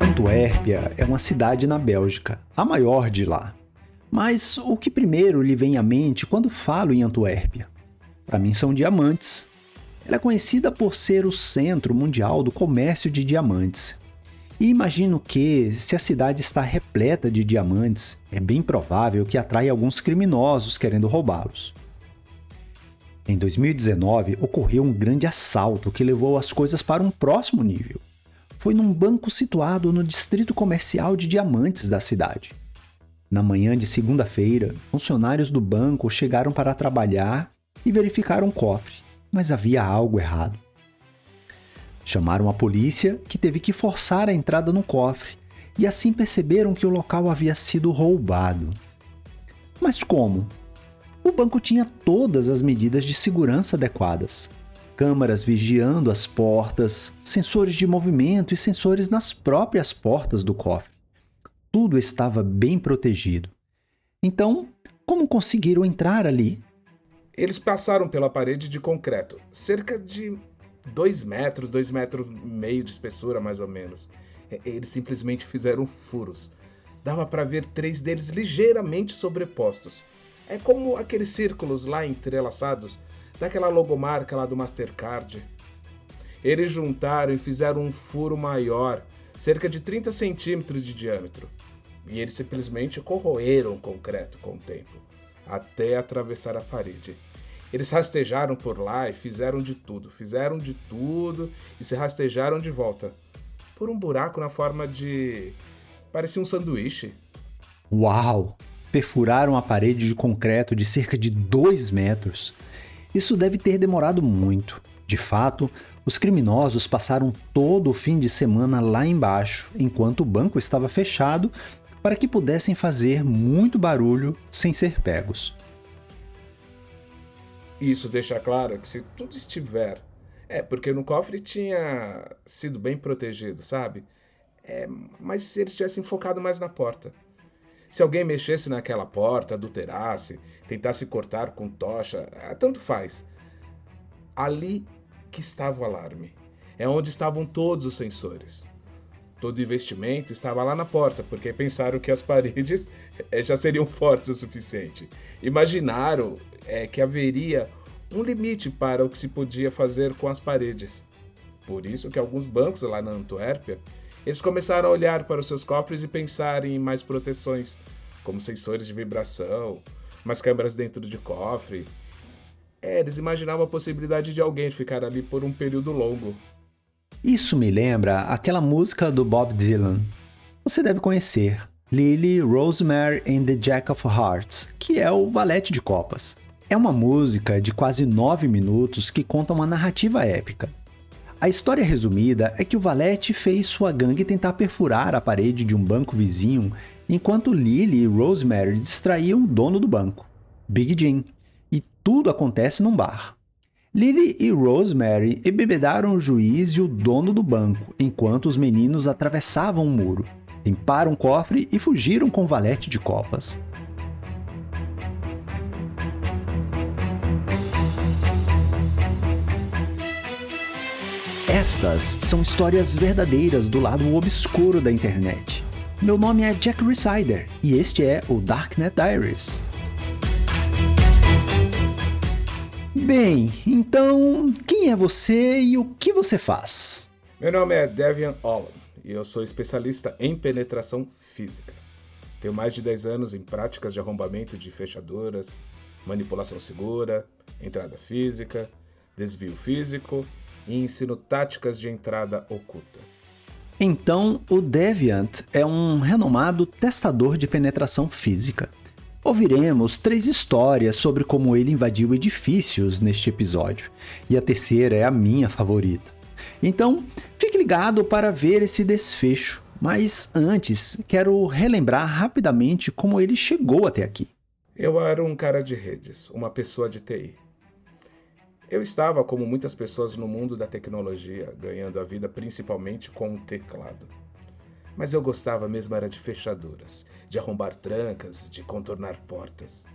Antuérpia é uma cidade na Bélgica, a maior de lá. Mas o que primeiro lhe vem à mente quando falo em Antuérpia? Para mim são diamantes. Ela é conhecida por ser o centro mundial do comércio de diamantes. E imagino que, se a cidade está repleta de diamantes, é bem provável que atrai alguns criminosos querendo roubá-los. Em 2019, ocorreu um grande assalto que levou as coisas para um próximo nível. Foi num banco situado no distrito comercial de diamantes da cidade. Na manhã de segunda-feira, funcionários do banco chegaram para trabalhar e verificaram o cofre, mas havia algo errado. Chamaram a polícia, que teve que forçar a entrada no cofre, e assim perceberam que o local havia sido roubado. Mas como? O banco tinha todas as medidas de segurança adequadas: câmaras vigiando as portas, sensores de movimento e sensores nas próprias portas do cofre tudo estava bem protegido. Então, como conseguiram entrar ali? Eles passaram pela parede de concreto, cerca de dois metros, dois metros e meio de espessura, mais ou menos. Eles simplesmente fizeram furos. Dava para ver três deles ligeiramente sobrepostos. É como aqueles círculos lá entrelaçados daquela logomarca lá do Mastercard. Eles juntaram e fizeram um furo maior, cerca de 30 centímetros de diâmetro e eles simplesmente corroeram o concreto com o tempo, até atravessar a parede. Eles rastejaram por lá e fizeram de tudo, fizeram de tudo e se rastejaram de volta. Por um buraco na forma de. parecia um sanduíche. Uau! Perfuraram a parede de concreto de cerca de 2 metros. Isso deve ter demorado muito. De fato, os criminosos passaram todo o fim de semana lá embaixo, enquanto o banco estava fechado para que pudessem fazer muito barulho sem ser pegos. Isso deixa claro que se tudo estiver. É, porque no cofre tinha sido bem protegido, sabe? É, mas se eles tivessem focado mais na porta. Se alguém mexesse naquela porta, adulterasse, tentasse cortar com tocha, é, tanto faz. Ali que estava o alarme. É onde estavam todos os sensores todo investimento estava lá na porta, porque pensaram que as paredes é, já seriam fortes o suficiente. Imaginaram é, que haveria um limite para o que se podia fazer com as paredes. Por isso que alguns bancos lá na Antuérpia, eles começaram a olhar para os seus cofres e pensar em mais proteções, como sensores de vibração, mais câmeras dentro de cofre. É, eles imaginavam a possibilidade de alguém ficar ali por um período longo, isso me lembra aquela música do Bob Dylan. Você deve conhecer, Lily, Rosemary and the Jack of Hearts, que é o Valete de Copas. É uma música de quase nove minutos que conta uma narrativa épica. A história resumida é que o Valete fez sua gangue tentar perfurar a parede de um banco vizinho, enquanto Lily e Rosemary distraíam o dono do banco, Big Jim. E tudo acontece num bar. Lily e Rosemary embebedaram o juiz e o dono do banco, enquanto os meninos atravessavam o muro, limparam o cofre e fugiram com o valete de copas. Estas são histórias verdadeiras do lado obscuro da internet. Meu nome é Jack Resider e este é o Darknet Diaries. Bem, então, quem é você e o que você faz? Meu nome é Devian Holland e eu sou especialista em penetração física. Tenho mais de 10 anos em práticas de arrombamento de fechaduras, manipulação segura, entrada física, desvio físico e ensino táticas de entrada oculta. Então, o Deviant é um renomado testador de penetração física. Ouviremos três histórias sobre como ele invadiu edifícios neste episódio, e a terceira é a minha favorita. Então, fique ligado para ver esse desfecho, mas antes quero relembrar rapidamente como ele chegou até aqui. Eu era um cara de redes, uma pessoa de TI. Eu estava, como muitas pessoas no mundo da tecnologia, ganhando a vida principalmente com um teclado. Mas eu gostava mesmo era de fechaduras, de arrombar trancas, de contornar portas.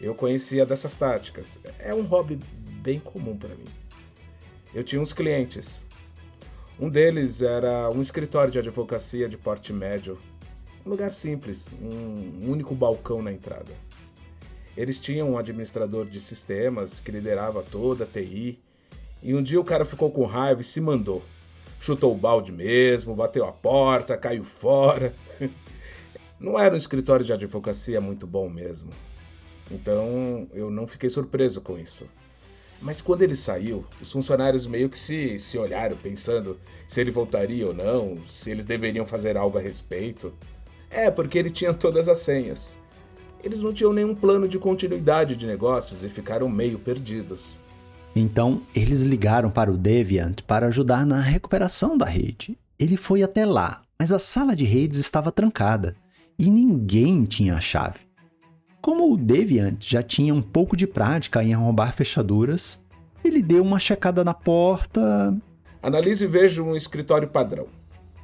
Eu conhecia dessas táticas. É um hobby bem comum para mim. Eu tinha uns clientes. Um deles era um escritório de advocacia de porte médio. Um lugar simples, um único balcão na entrada. Eles tinham um administrador de sistemas que liderava toda a TI. E um dia o cara ficou com raiva e se mandou. Chutou o balde mesmo, bateu a porta, caiu fora. Não era um escritório de advocacia muito bom mesmo. Então eu não fiquei surpreso com isso. Mas quando ele saiu, os funcionários meio que se, se olharam pensando se ele voltaria ou não, se eles deveriam fazer algo a respeito. É, porque ele tinha todas as senhas. Eles não tinham nenhum plano de continuidade de negócios e ficaram meio perdidos. Então, eles ligaram para o Deviant para ajudar na recuperação da rede. Ele foi até lá, mas a sala de redes estava trancada e ninguém tinha a chave. Como o Deviant já tinha um pouco de prática em arrombar fechaduras, ele deu uma checada na porta. Analise e veja um escritório padrão.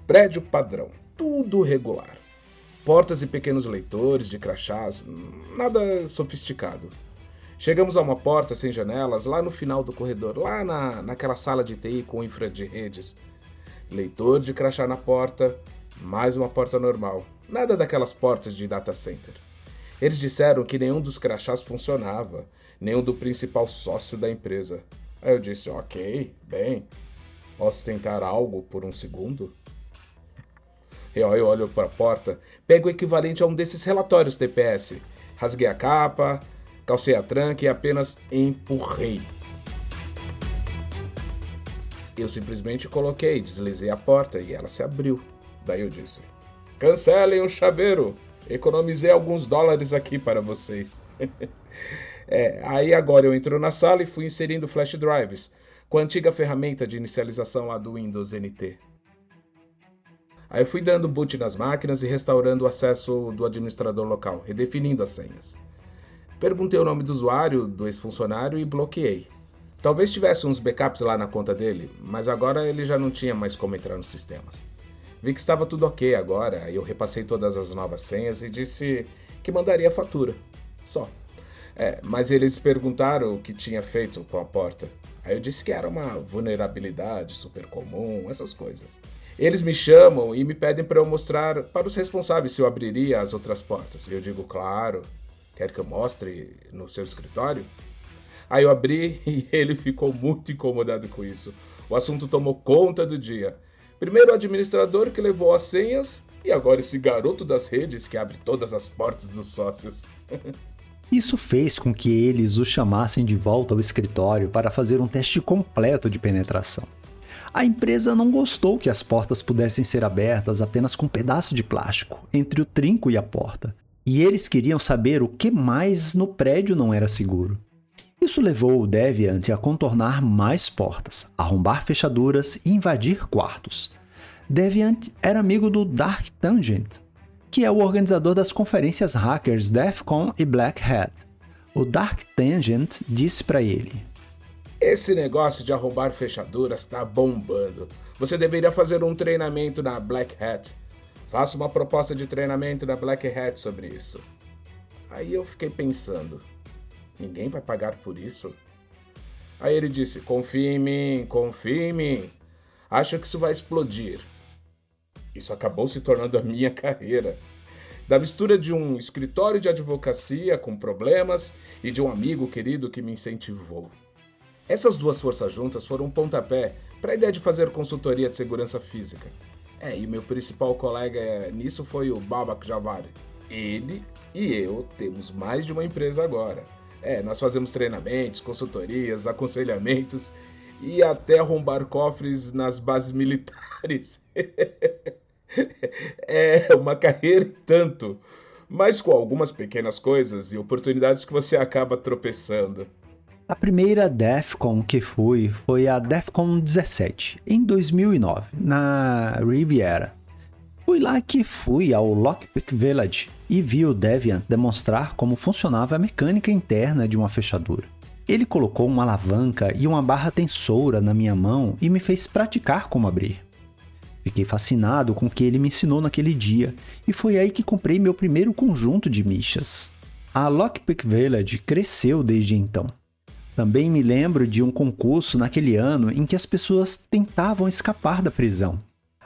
Prédio padrão. Tudo regular. Portas e pequenos leitores de crachás, nada sofisticado. Chegamos a uma porta sem janelas lá no final do corredor, lá na, naquela sala de TI com infra de redes. Leitor de crachá na porta, mais uma porta normal. Nada daquelas portas de data center. Eles disseram que nenhum dos crachás funcionava, nenhum do principal sócio da empresa. Aí eu disse: Ok, bem, posso tentar algo por um segundo? Aí eu olho para a porta, pego o equivalente a um desses relatórios TPS. Rasguei a capa, calcei a tranca e apenas empurrei. Eu simplesmente coloquei, deslizei a porta e ela se abriu. Daí eu disse: Cancelem o chaveiro! Economizei alguns dólares aqui para vocês. é, aí agora eu entro na sala e fui inserindo flash drives com a antiga ferramenta de inicialização lá do Windows NT. Aí fui dando boot nas máquinas e restaurando o acesso do administrador local, redefinindo as senhas. Perguntei o nome do usuário, do ex-funcionário e bloqueei. Talvez tivesse uns backups lá na conta dele, mas agora ele já não tinha mais como entrar nos sistemas. Vi que estava tudo ok agora, eu repassei todas as novas senhas e disse que mandaria a fatura. Só. É, mas eles perguntaram o que tinha feito com a porta. Aí eu disse que era uma vulnerabilidade super comum, essas coisas. Eles me chamam e me pedem para eu mostrar para os responsáveis se eu abriria as outras portas. Eu digo, claro, quer que eu mostre no seu escritório? Aí eu abri e ele ficou muito incomodado com isso. O assunto tomou conta do dia. Primeiro o administrador que levou as senhas e agora esse garoto das redes que abre todas as portas dos sócios. Isso fez com que eles o chamassem de volta ao escritório para fazer um teste completo de penetração. A empresa não gostou que as portas pudessem ser abertas apenas com um pedaço de plástico entre o trinco e a porta, e eles queriam saber o que mais no prédio não era seguro. Isso levou o Deviant a contornar mais portas, arrombar fechaduras e invadir quartos. Deviant era amigo do Dark Tangent, que é o organizador das conferências hackers DEF CON e Black Hat. O Dark Tangent disse para ele: Esse negócio de arrombar fechaduras está bombando. Você deveria fazer um treinamento na Black Hat. Faça uma proposta de treinamento na Black Hat sobre isso. Aí eu fiquei pensando. Ninguém vai pagar por isso. Aí ele disse: Confie em mim, confie em mim. Acho que isso vai explodir. Isso acabou se tornando a minha carreira. Da mistura de um escritório de advocacia com problemas e de um amigo querido que me incentivou. Essas duas forças juntas foram um pontapé para a ideia de fazer consultoria de segurança física. É, e meu principal colega nisso foi o Babak Javari. Ele e eu temos mais de uma empresa agora. É, nós fazemos treinamentos, consultorias, aconselhamentos e até arrombar cofres nas bases militares. é uma carreira e tanto, mas com algumas pequenas coisas e oportunidades que você acaba tropeçando. A primeira DEFCON que fui foi a DEFCON 17, em 2009, na Riviera. Fui lá que fui ao Lockpick Village e vi o Deviant demonstrar como funcionava a mecânica interna de uma fechadura. Ele colocou uma alavanca e uma barra tensoura na minha mão e me fez praticar como abrir. Fiquei fascinado com o que ele me ensinou naquele dia e foi aí que comprei meu primeiro conjunto de michas. A Lockpick Village cresceu desde então. Também me lembro de um concurso naquele ano em que as pessoas tentavam escapar da prisão.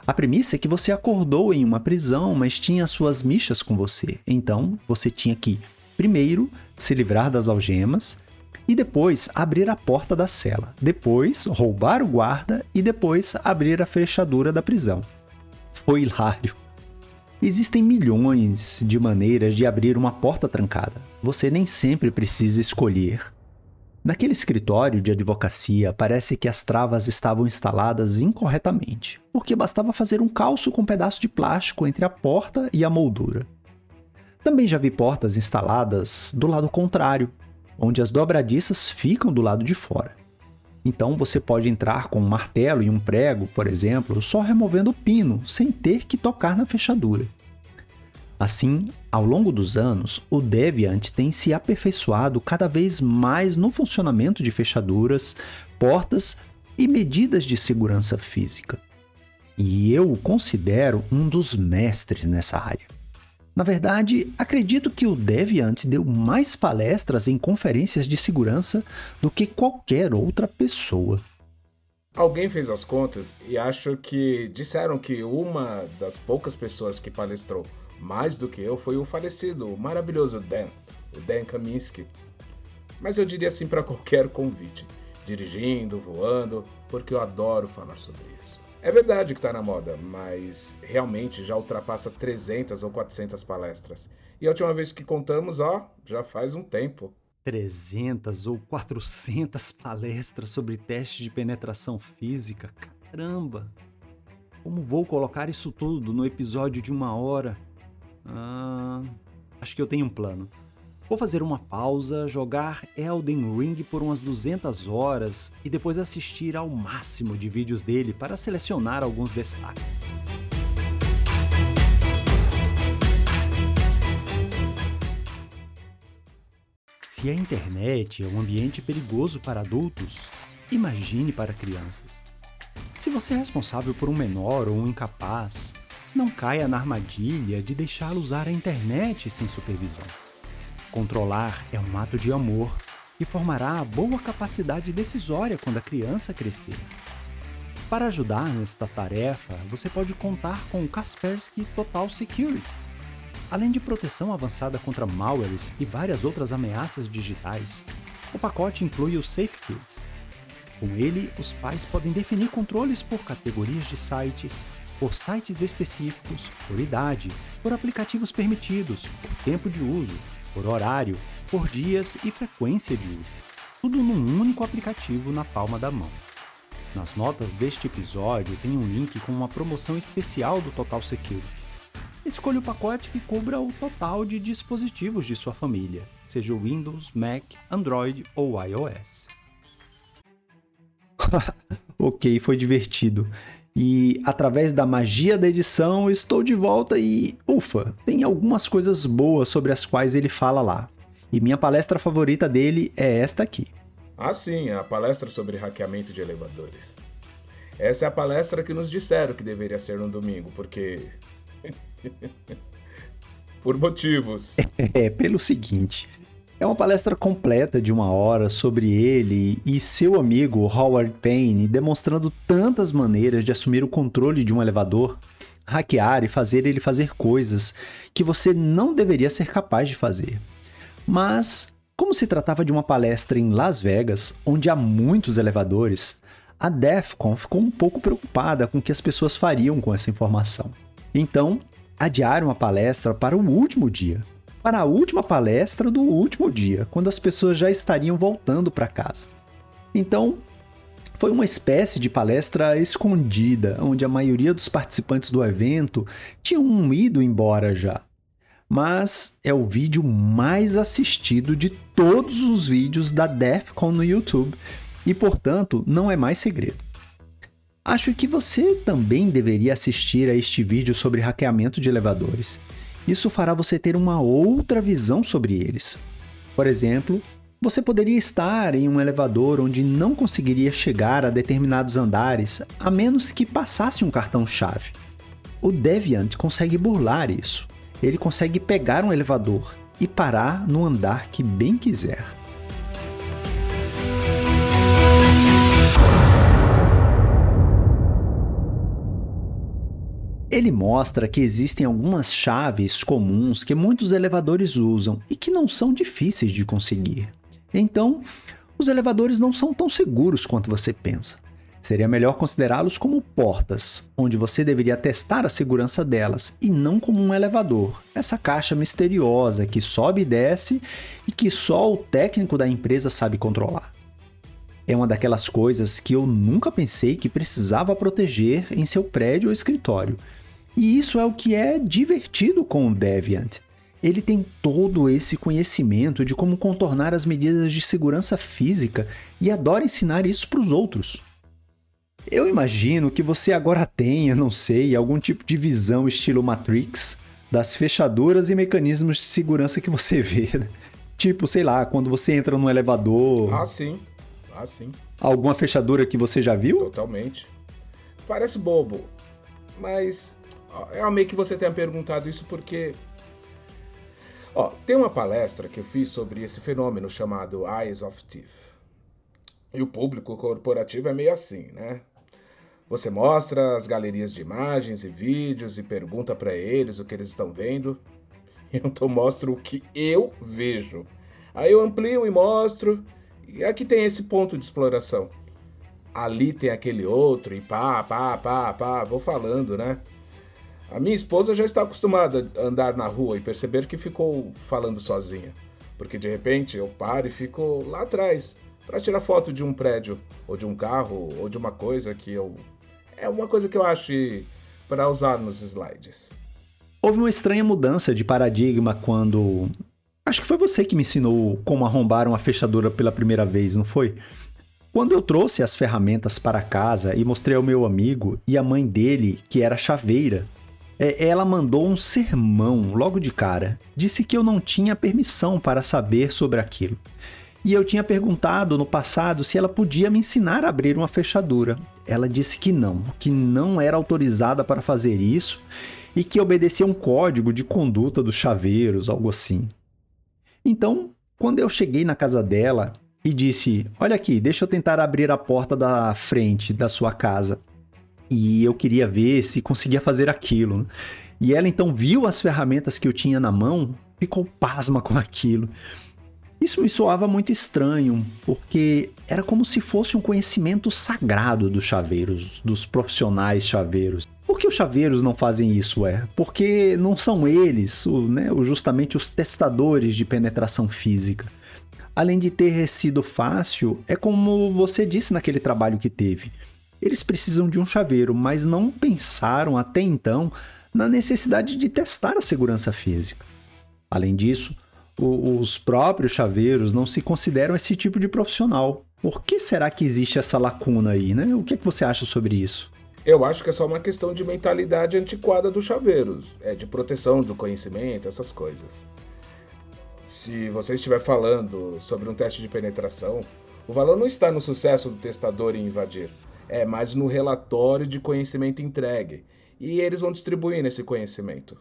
A premissa é que você acordou em uma prisão, mas tinha suas michas com você. Então, você tinha que, primeiro, se livrar das algemas e depois abrir a porta da cela. Depois, roubar o guarda e depois abrir a fechadura da prisão. Foi hilário. Existem milhões de maneiras de abrir uma porta trancada. Você nem sempre precisa escolher. Naquele escritório de advocacia, parece que as travas estavam instaladas incorretamente, porque bastava fazer um calço com um pedaço de plástico entre a porta e a moldura. Também já vi portas instaladas do lado contrário, onde as dobradiças ficam do lado de fora. Então você pode entrar com um martelo e um prego, por exemplo, só removendo o pino, sem ter que tocar na fechadura. Assim, ao longo dos anos, o Deviant tem se aperfeiçoado cada vez mais no funcionamento de fechaduras, portas e medidas de segurança física. E eu o considero um dos mestres nessa área. Na verdade, acredito que o Deviant deu mais palestras em conferências de segurança do que qualquer outra pessoa. Alguém fez as contas e acho que disseram que uma das poucas pessoas que palestrou mais do que eu foi o falecido, o maravilhoso Dan, o Dan Kaminsky. Mas eu diria assim para qualquer convite, dirigindo, voando, porque eu adoro falar sobre isso. É verdade que está na moda, mas realmente já ultrapassa 300 ou 400 palestras. E a última vez que contamos, ó, já faz um tempo. 300 ou 400 palestras sobre testes de penetração física? Caramba! Como vou colocar isso tudo no episódio de uma hora? Ah, acho que eu tenho um plano. Vou fazer uma pausa, jogar Elden Ring por umas 200 horas e depois assistir ao máximo de vídeos dele para selecionar alguns destaques. Se a internet é um ambiente perigoso para adultos, imagine para crianças. Se você é responsável por um menor ou um incapaz, não caia na armadilha de deixá-lo usar a internet sem supervisão. Controlar é um ato de amor e formará boa capacidade decisória quando a criança crescer. Para ajudar nesta tarefa, você pode contar com o Kaspersky Total Security. Além de proteção avançada contra malwares e várias outras ameaças digitais, o pacote inclui o Safe Kids. Com ele, os pais podem definir controles por categorias de sites, por sites específicos, por idade, por aplicativos permitidos, por tempo de uso, por horário, por dias e frequência de uso. Tudo num único aplicativo na palma da mão. Nas notas deste episódio tem um link com uma promoção especial do Total Security. Escolha o pacote que cubra o total de dispositivos de sua família, seja Windows, Mac, Android ou iOS. ok, foi divertido. E através da magia da edição, estou de volta e, ufa, tem algumas coisas boas sobre as quais ele fala lá. E minha palestra favorita dele é esta aqui. Ah, sim, a palestra sobre hackeamento de elevadores. Essa é a palestra que nos disseram que deveria ser no domingo, porque. Por motivos. É, pelo seguinte: é uma palestra completa de uma hora sobre ele e seu amigo Howard Payne, demonstrando tantas maneiras de assumir o controle de um elevador, hackear e fazer ele fazer coisas que você não deveria ser capaz de fazer. Mas, como se tratava de uma palestra em Las Vegas, onde há muitos elevadores, a DEFCON ficou um pouco preocupada com o que as pessoas fariam com essa informação. Então, adiaram a palestra para o último dia, para a última palestra do último dia, quando as pessoas já estariam voltando para casa. Então, foi uma espécie de palestra escondida, onde a maioria dos participantes do evento tinham ido embora já. Mas é o vídeo mais assistido de todos os vídeos da DEFCON no YouTube e, portanto, não é mais segredo. Acho que você também deveria assistir a este vídeo sobre hackeamento de elevadores. Isso fará você ter uma outra visão sobre eles. Por exemplo, você poderia estar em um elevador onde não conseguiria chegar a determinados andares a menos que passasse um cartão-chave. O Deviant consegue burlar isso. Ele consegue pegar um elevador, e parar no andar que bem quiser. Ele mostra que existem algumas chaves comuns que muitos elevadores usam e que não são difíceis de conseguir. Então, os elevadores não são tão seguros quanto você pensa. Seria melhor considerá-los como portas, onde você deveria testar a segurança delas, e não como um elevador, essa caixa misteriosa que sobe e desce e que só o técnico da empresa sabe controlar. É uma daquelas coisas que eu nunca pensei que precisava proteger em seu prédio ou escritório, e isso é o que é divertido com o Deviant. Ele tem todo esse conhecimento de como contornar as medidas de segurança física e adora ensinar isso para os outros. Eu imagino que você agora tenha, não sei, algum tipo de visão estilo Matrix das fechaduras e mecanismos de segurança que você vê. Né? Tipo, sei lá, quando você entra no elevador. Ah, sim. Ah, sim. Alguma fechadura que você já viu? Totalmente. Parece bobo, mas eu amei que você tenha perguntado isso porque. Ó, tem uma palestra que eu fiz sobre esse fenômeno chamado Eyes of Thief. E o público corporativo é meio assim, né? Você mostra as galerias de imagens e vídeos e pergunta para eles o que eles estão vendo. Eu então mostro o que eu vejo. Aí eu amplio e mostro. E aqui tem esse ponto de exploração. Ali tem aquele outro, e pá, pá, pá, pá, vou falando, né? A minha esposa já está acostumada a andar na rua e perceber que ficou falando sozinha. Porque de repente eu paro e fico lá atrás para tirar foto de um prédio, ou de um carro, ou de uma coisa que eu. É uma coisa que eu acho para usar nos slides. Houve uma estranha mudança de paradigma quando. Acho que foi você que me ensinou como arrombar uma fechadura pela primeira vez, não foi? Quando eu trouxe as ferramentas para casa e mostrei ao meu amigo e a mãe dele, que era chaveira, é, ela mandou um sermão logo de cara. Disse que eu não tinha permissão para saber sobre aquilo. E eu tinha perguntado no passado se ela podia me ensinar a abrir uma fechadura. Ela disse que não, que não era autorizada para fazer isso e que obedecia um código de conduta dos chaveiros, algo assim. Então, quando eu cheguei na casa dela e disse: Olha aqui, deixa eu tentar abrir a porta da frente da sua casa e eu queria ver se conseguia fazer aquilo. E ela então viu as ferramentas que eu tinha na mão, ficou pasma com aquilo. Isso me soava muito estranho, porque era como se fosse um conhecimento sagrado dos chaveiros, dos profissionais chaveiros. Por que os chaveiros não fazem isso, é? Porque não são eles, né, justamente os testadores de penetração física. Além de ter sido fácil, é como você disse naquele trabalho que teve eles precisam de um chaveiro, mas não pensaram até então na necessidade de testar a segurança física. Além disso, os próprios chaveiros não se consideram esse tipo de profissional. Por que será que existe essa lacuna aí, né? O que, é que você acha sobre isso? Eu acho que é só uma questão de mentalidade antiquada dos chaveiros, é de proteção do conhecimento, essas coisas. Se você estiver falando sobre um teste de penetração, o valor não está no sucesso do testador em invadir, é mais no relatório de conhecimento entregue. E eles vão distribuindo esse conhecimento.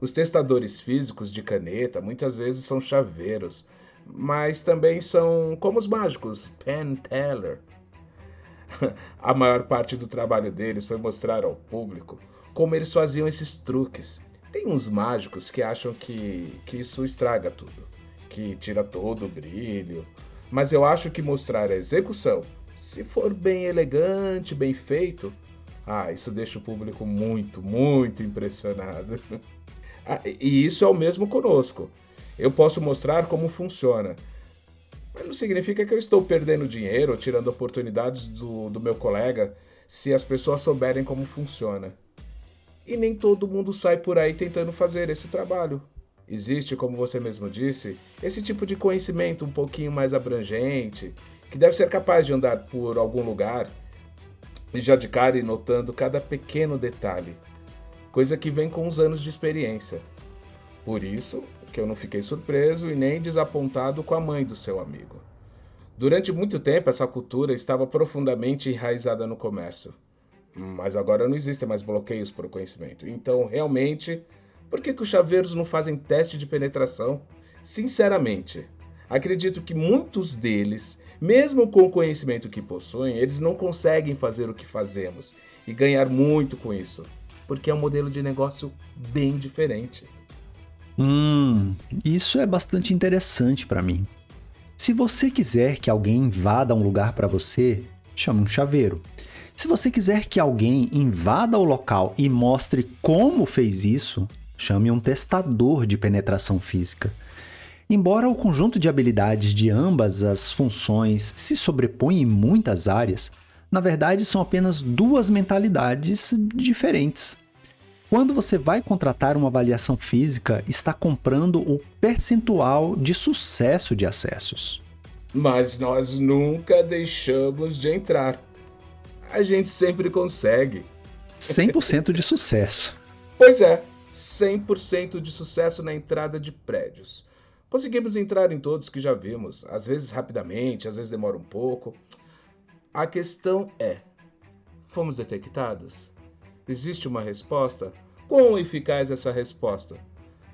Os testadores físicos de caneta muitas vezes são chaveiros, mas também são como os mágicos, pen teller. A maior parte do trabalho deles foi mostrar ao público como eles faziam esses truques. Tem uns mágicos que acham que, que isso estraga tudo, que tira todo o brilho, mas eu acho que mostrar a execução se for bem elegante, bem feito, ah, isso deixa o público muito, muito impressionado. ah, e isso é o mesmo conosco. Eu posso mostrar como funciona. Mas não significa que eu estou perdendo dinheiro tirando oportunidades do, do meu colega se as pessoas souberem como funciona. E nem todo mundo sai por aí tentando fazer esse trabalho. Existe, como você mesmo disse, esse tipo de conhecimento um pouquinho mais abrangente, que deve ser capaz de andar por algum lugar e já de cara ir notando cada pequeno detalhe, coisa que vem com os anos de experiência. Por isso que eu não fiquei surpreso e nem desapontado com a mãe do seu amigo. Durante muito tempo, essa cultura estava profundamente enraizada no comércio. Mas agora não existem mais bloqueios para o conhecimento. Então, realmente, por que, que os chaveiros não fazem teste de penetração? Sinceramente, acredito que muitos deles, mesmo com o conhecimento que possuem, eles não conseguem fazer o que fazemos e ganhar muito com isso, porque é um modelo de negócio bem diferente. Hum, isso é bastante interessante para mim. Se você quiser que alguém invada um lugar para você, chame um chaveiro. Se você quiser que alguém invada o local e mostre como fez isso, chame um testador de penetração física. Embora o conjunto de habilidades de ambas as funções se sobreponha em muitas áreas, na verdade são apenas duas mentalidades diferentes. Quando você vai contratar uma avaliação física, está comprando o percentual de sucesso de acessos. Mas nós nunca deixamos de entrar. A gente sempre consegue. 100% de sucesso. Pois é, 100% de sucesso na entrada de prédios. Conseguimos entrar em todos que já vimos, às vezes rapidamente, às vezes demora um pouco. A questão é: fomos detectados? Existe uma resposta? Quão eficaz essa resposta?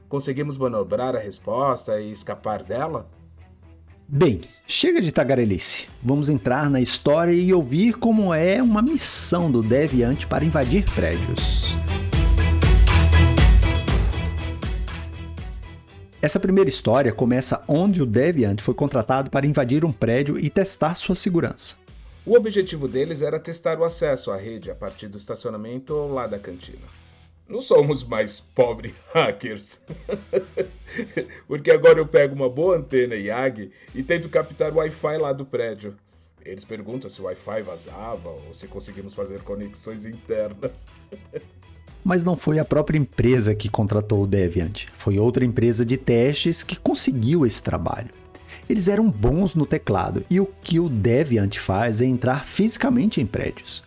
Conseguimos manobrar a resposta e escapar dela? Bem, chega de tagarelice. Vamos entrar na história e ouvir como é uma missão do Deviant para invadir prédios. Essa primeira história começa onde o Deviant foi contratado para invadir um prédio e testar sua segurança. O objetivo deles era testar o acesso à rede a partir do estacionamento lá da cantina. Não somos mais pobres hackers. Porque agora eu pego uma boa antena IAG e tento captar o Wi-Fi lá do prédio. Eles perguntam se o Wi-Fi vazava ou se conseguimos fazer conexões internas. Mas não foi a própria empresa que contratou o Deviant, foi outra empresa de testes que conseguiu esse trabalho. Eles eram bons no teclado e o que o Deviant faz é entrar fisicamente em prédios.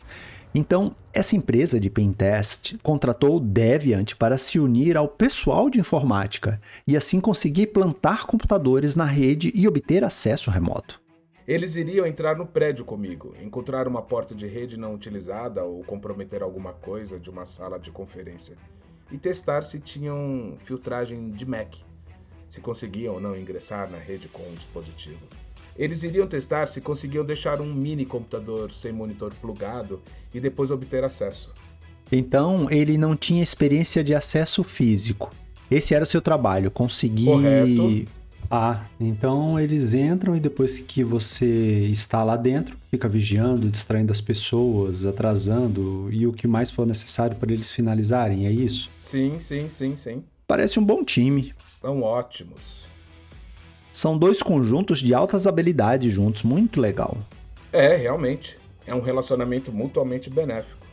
Então, essa empresa de pentest contratou o Deviant para se unir ao pessoal de informática e assim conseguir plantar computadores na rede e obter acesso remoto. Eles iriam entrar no prédio comigo, encontrar uma porta de rede não utilizada ou comprometer alguma coisa de uma sala de conferência e testar se tinham filtragem de MAC, se conseguiam ou não ingressar na rede com o dispositivo. Eles iriam testar se conseguiam deixar um mini computador sem monitor plugado e depois obter acesso. Então ele não tinha experiência de acesso físico. Esse era o seu trabalho, conseguir Correto. Ah, então eles entram e depois que você está lá dentro, fica vigiando, distraindo as pessoas, atrasando e o que mais for necessário para eles finalizarem, é isso? Sim, sim, sim, sim. Parece um bom time. São ótimos. São dois conjuntos de altas habilidades juntos, muito legal. É, realmente. É um relacionamento mutuamente benéfico.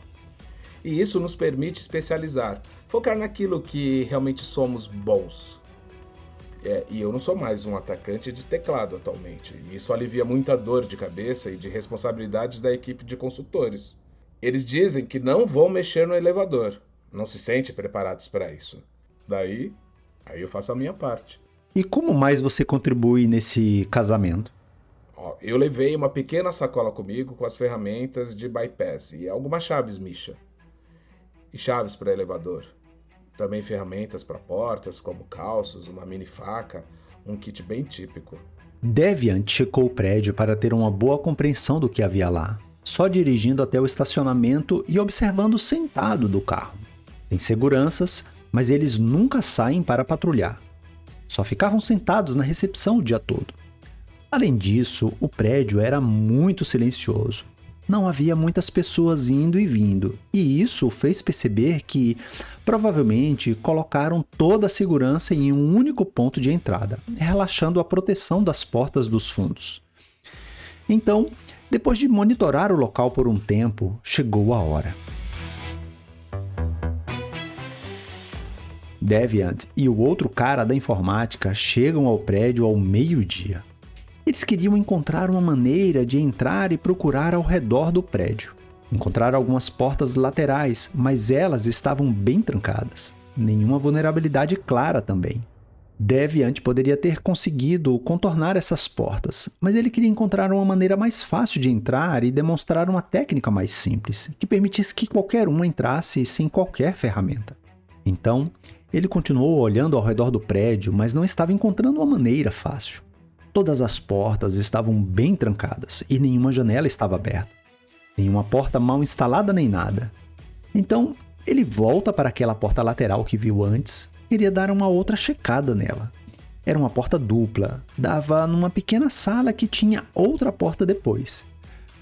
E isso nos permite especializar, focar naquilo que realmente somos bons. É, e eu não sou mais um atacante de teclado atualmente. E isso alivia muita dor de cabeça e de responsabilidades da equipe de consultores. Eles dizem que não vão mexer no elevador. Não se sentem preparados para isso. Daí, aí eu faço a minha parte. E como mais você contribui nesse casamento? Ó, eu levei uma pequena sacola comigo com as ferramentas de bypass e algumas chaves Misha. E chaves para elevador. Também ferramentas para portas, como calços, uma mini faca, um kit bem típico. Deviant checou o prédio para ter uma boa compreensão do que havia lá, só dirigindo até o estacionamento e observando sentado do carro. Tem seguranças, mas eles nunca saem para patrulhar. Só ficavam sentados na recepção o dia todo. Além disso, o prédio era muito silencioso. Não havia muitas pessoas indo e vindo, e isso fez perceber que provavelmente colocaram toda a segurança em um único ponto de entrada, relaxando a proteção das portas dos fundos. Então, depois de monitorar o local por um tempo, chegou a hora. Deviant e o outro cara da informática chegam ao prédio ao meio-dia. Eles queriam encontrar uma maneira de entrar e procurar ao redor do prédio. Encontraram algumas portas laterais, mas elas estavam bem trancadas. Nenhuma vulnerabilidade clara também. Deviant poderia ter conseguido contornar essas portas, mas ele queria encontrar uma maneira mais fácil de entrar e demonstrar uma técnica mais simples, que permitisse que qualquer um entrasse sem qualquer ferramenta. Então, Ele continuou olhando ao redor do prédio, mas não estava encontrando uma maneira fácil. Todas as portas estavam bem trancadas e nenhuma janela estava aberta. Nenhuma porta mal instalada nem nada. Então, ele volta para aquela porta lateral que viu antes, queria dar uma outra checada nela. Era uma porta dupla, dava numa pequena sala que tinha outra porta depois.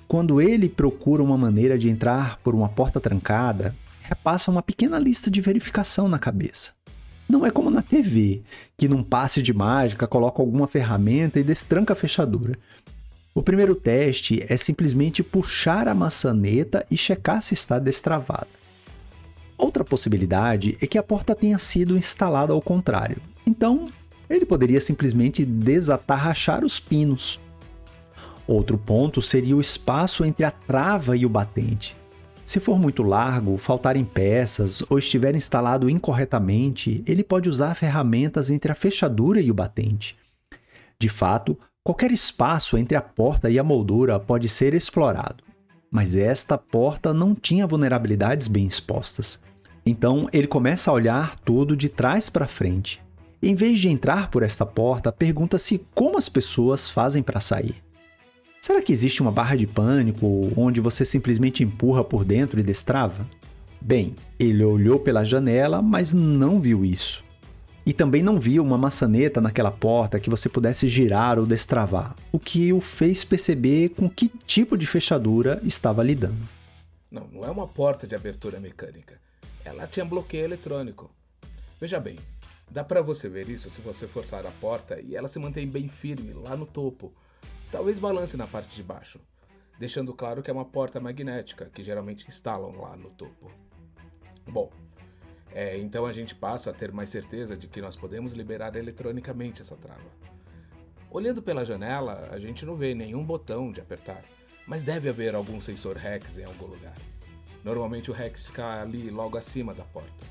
Quando ele procura uma maneira de entrar por uma porta trancada, repassa uma pequena lista de verificação na cabeça. Não é como na TV, que num passe de mágica coloca alguma ferramenta e destranca a fechadura. O primeiro teste é simplesmente puxar a maçaneta e checar se está destravada. Outra possibilidade é que a porta tenha sido instalada ao contrário. Então, ele poderia simplesmente desatarrachar os pinos. Outro ponto seria o espaço entre a trava e o batente. Se for muito largo, faltarem peças ou estiver instalado incorretamente, ele pode usar ferramentas entre a fechadura e o batente. De fato, qualquer espaço entre a porta e a moldura pode ser explorado, mas esta porta não tinha vulnerabilidades bem expostas. Então ele começa a olhar tudo de trás para frente. Em vez de entrar por esta porta, pergunta-se como as pessoas fazem para sair. Será que existe uma barra de pânico onde você simplesmente empurra por dentro e destrava? Bem, ele olhou pela janela, mas não viu isso. E também não viu uma maçaneta naquela porta que você pudesse girar ou destravar, o que o fez perceber com que tipo de fechadura estava lidando. Não, não é uma porta de abertura mecânica. Ela tinha bloqueio eletrônico. Veja bem, dá para você ver isso se você forçar a porta e ela se mantém bem firme lá no topo talvez balance na parte de baixo, deixando claro que é uma porta magnética que geralmente instalam lá no topo. Bom, é, então a gente passa a ter mais certeza de que nós podemos liberar eletronicamente essa trava. Olhando pela janela, a gente não vê nenhum botão de apertar, mas deve haver algum sensor Rex em algum lugar. Normalmente o Rex fica ali logo acima da porta.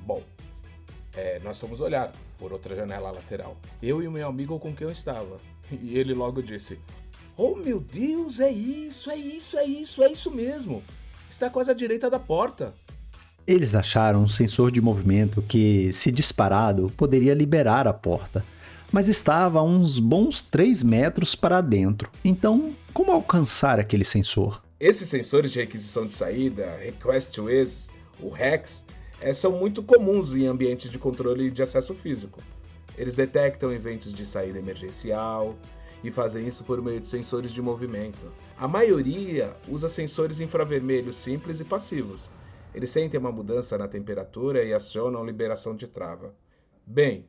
Bom, é, nós fomos olhar por outra janela lateral. Eu e o meu amigo com quem eu estava. E ele logo disse: Oh meu Deus, é isso, é isso, é isso, é isso mesmo. Está quase à direita da porta. Eles acharam um sensor de movimento que, se disparado, poderia liberar a porta, mas estava a uns bons 3 metros para dentro. Então, como alcançar aquele sensor? Esses sensores de requisição de saída, Request to Ease, o REX, é, são muito comuns em ambientes de controle de acesso físico. Eles detectam eventos de saída emergencial e fazem isso por meio de sensores de movimento. A maioria usa sensores infravermelhos simples e passivos. Eles sentem uma mudança na temperatura e acionam liberação de trava. Bem,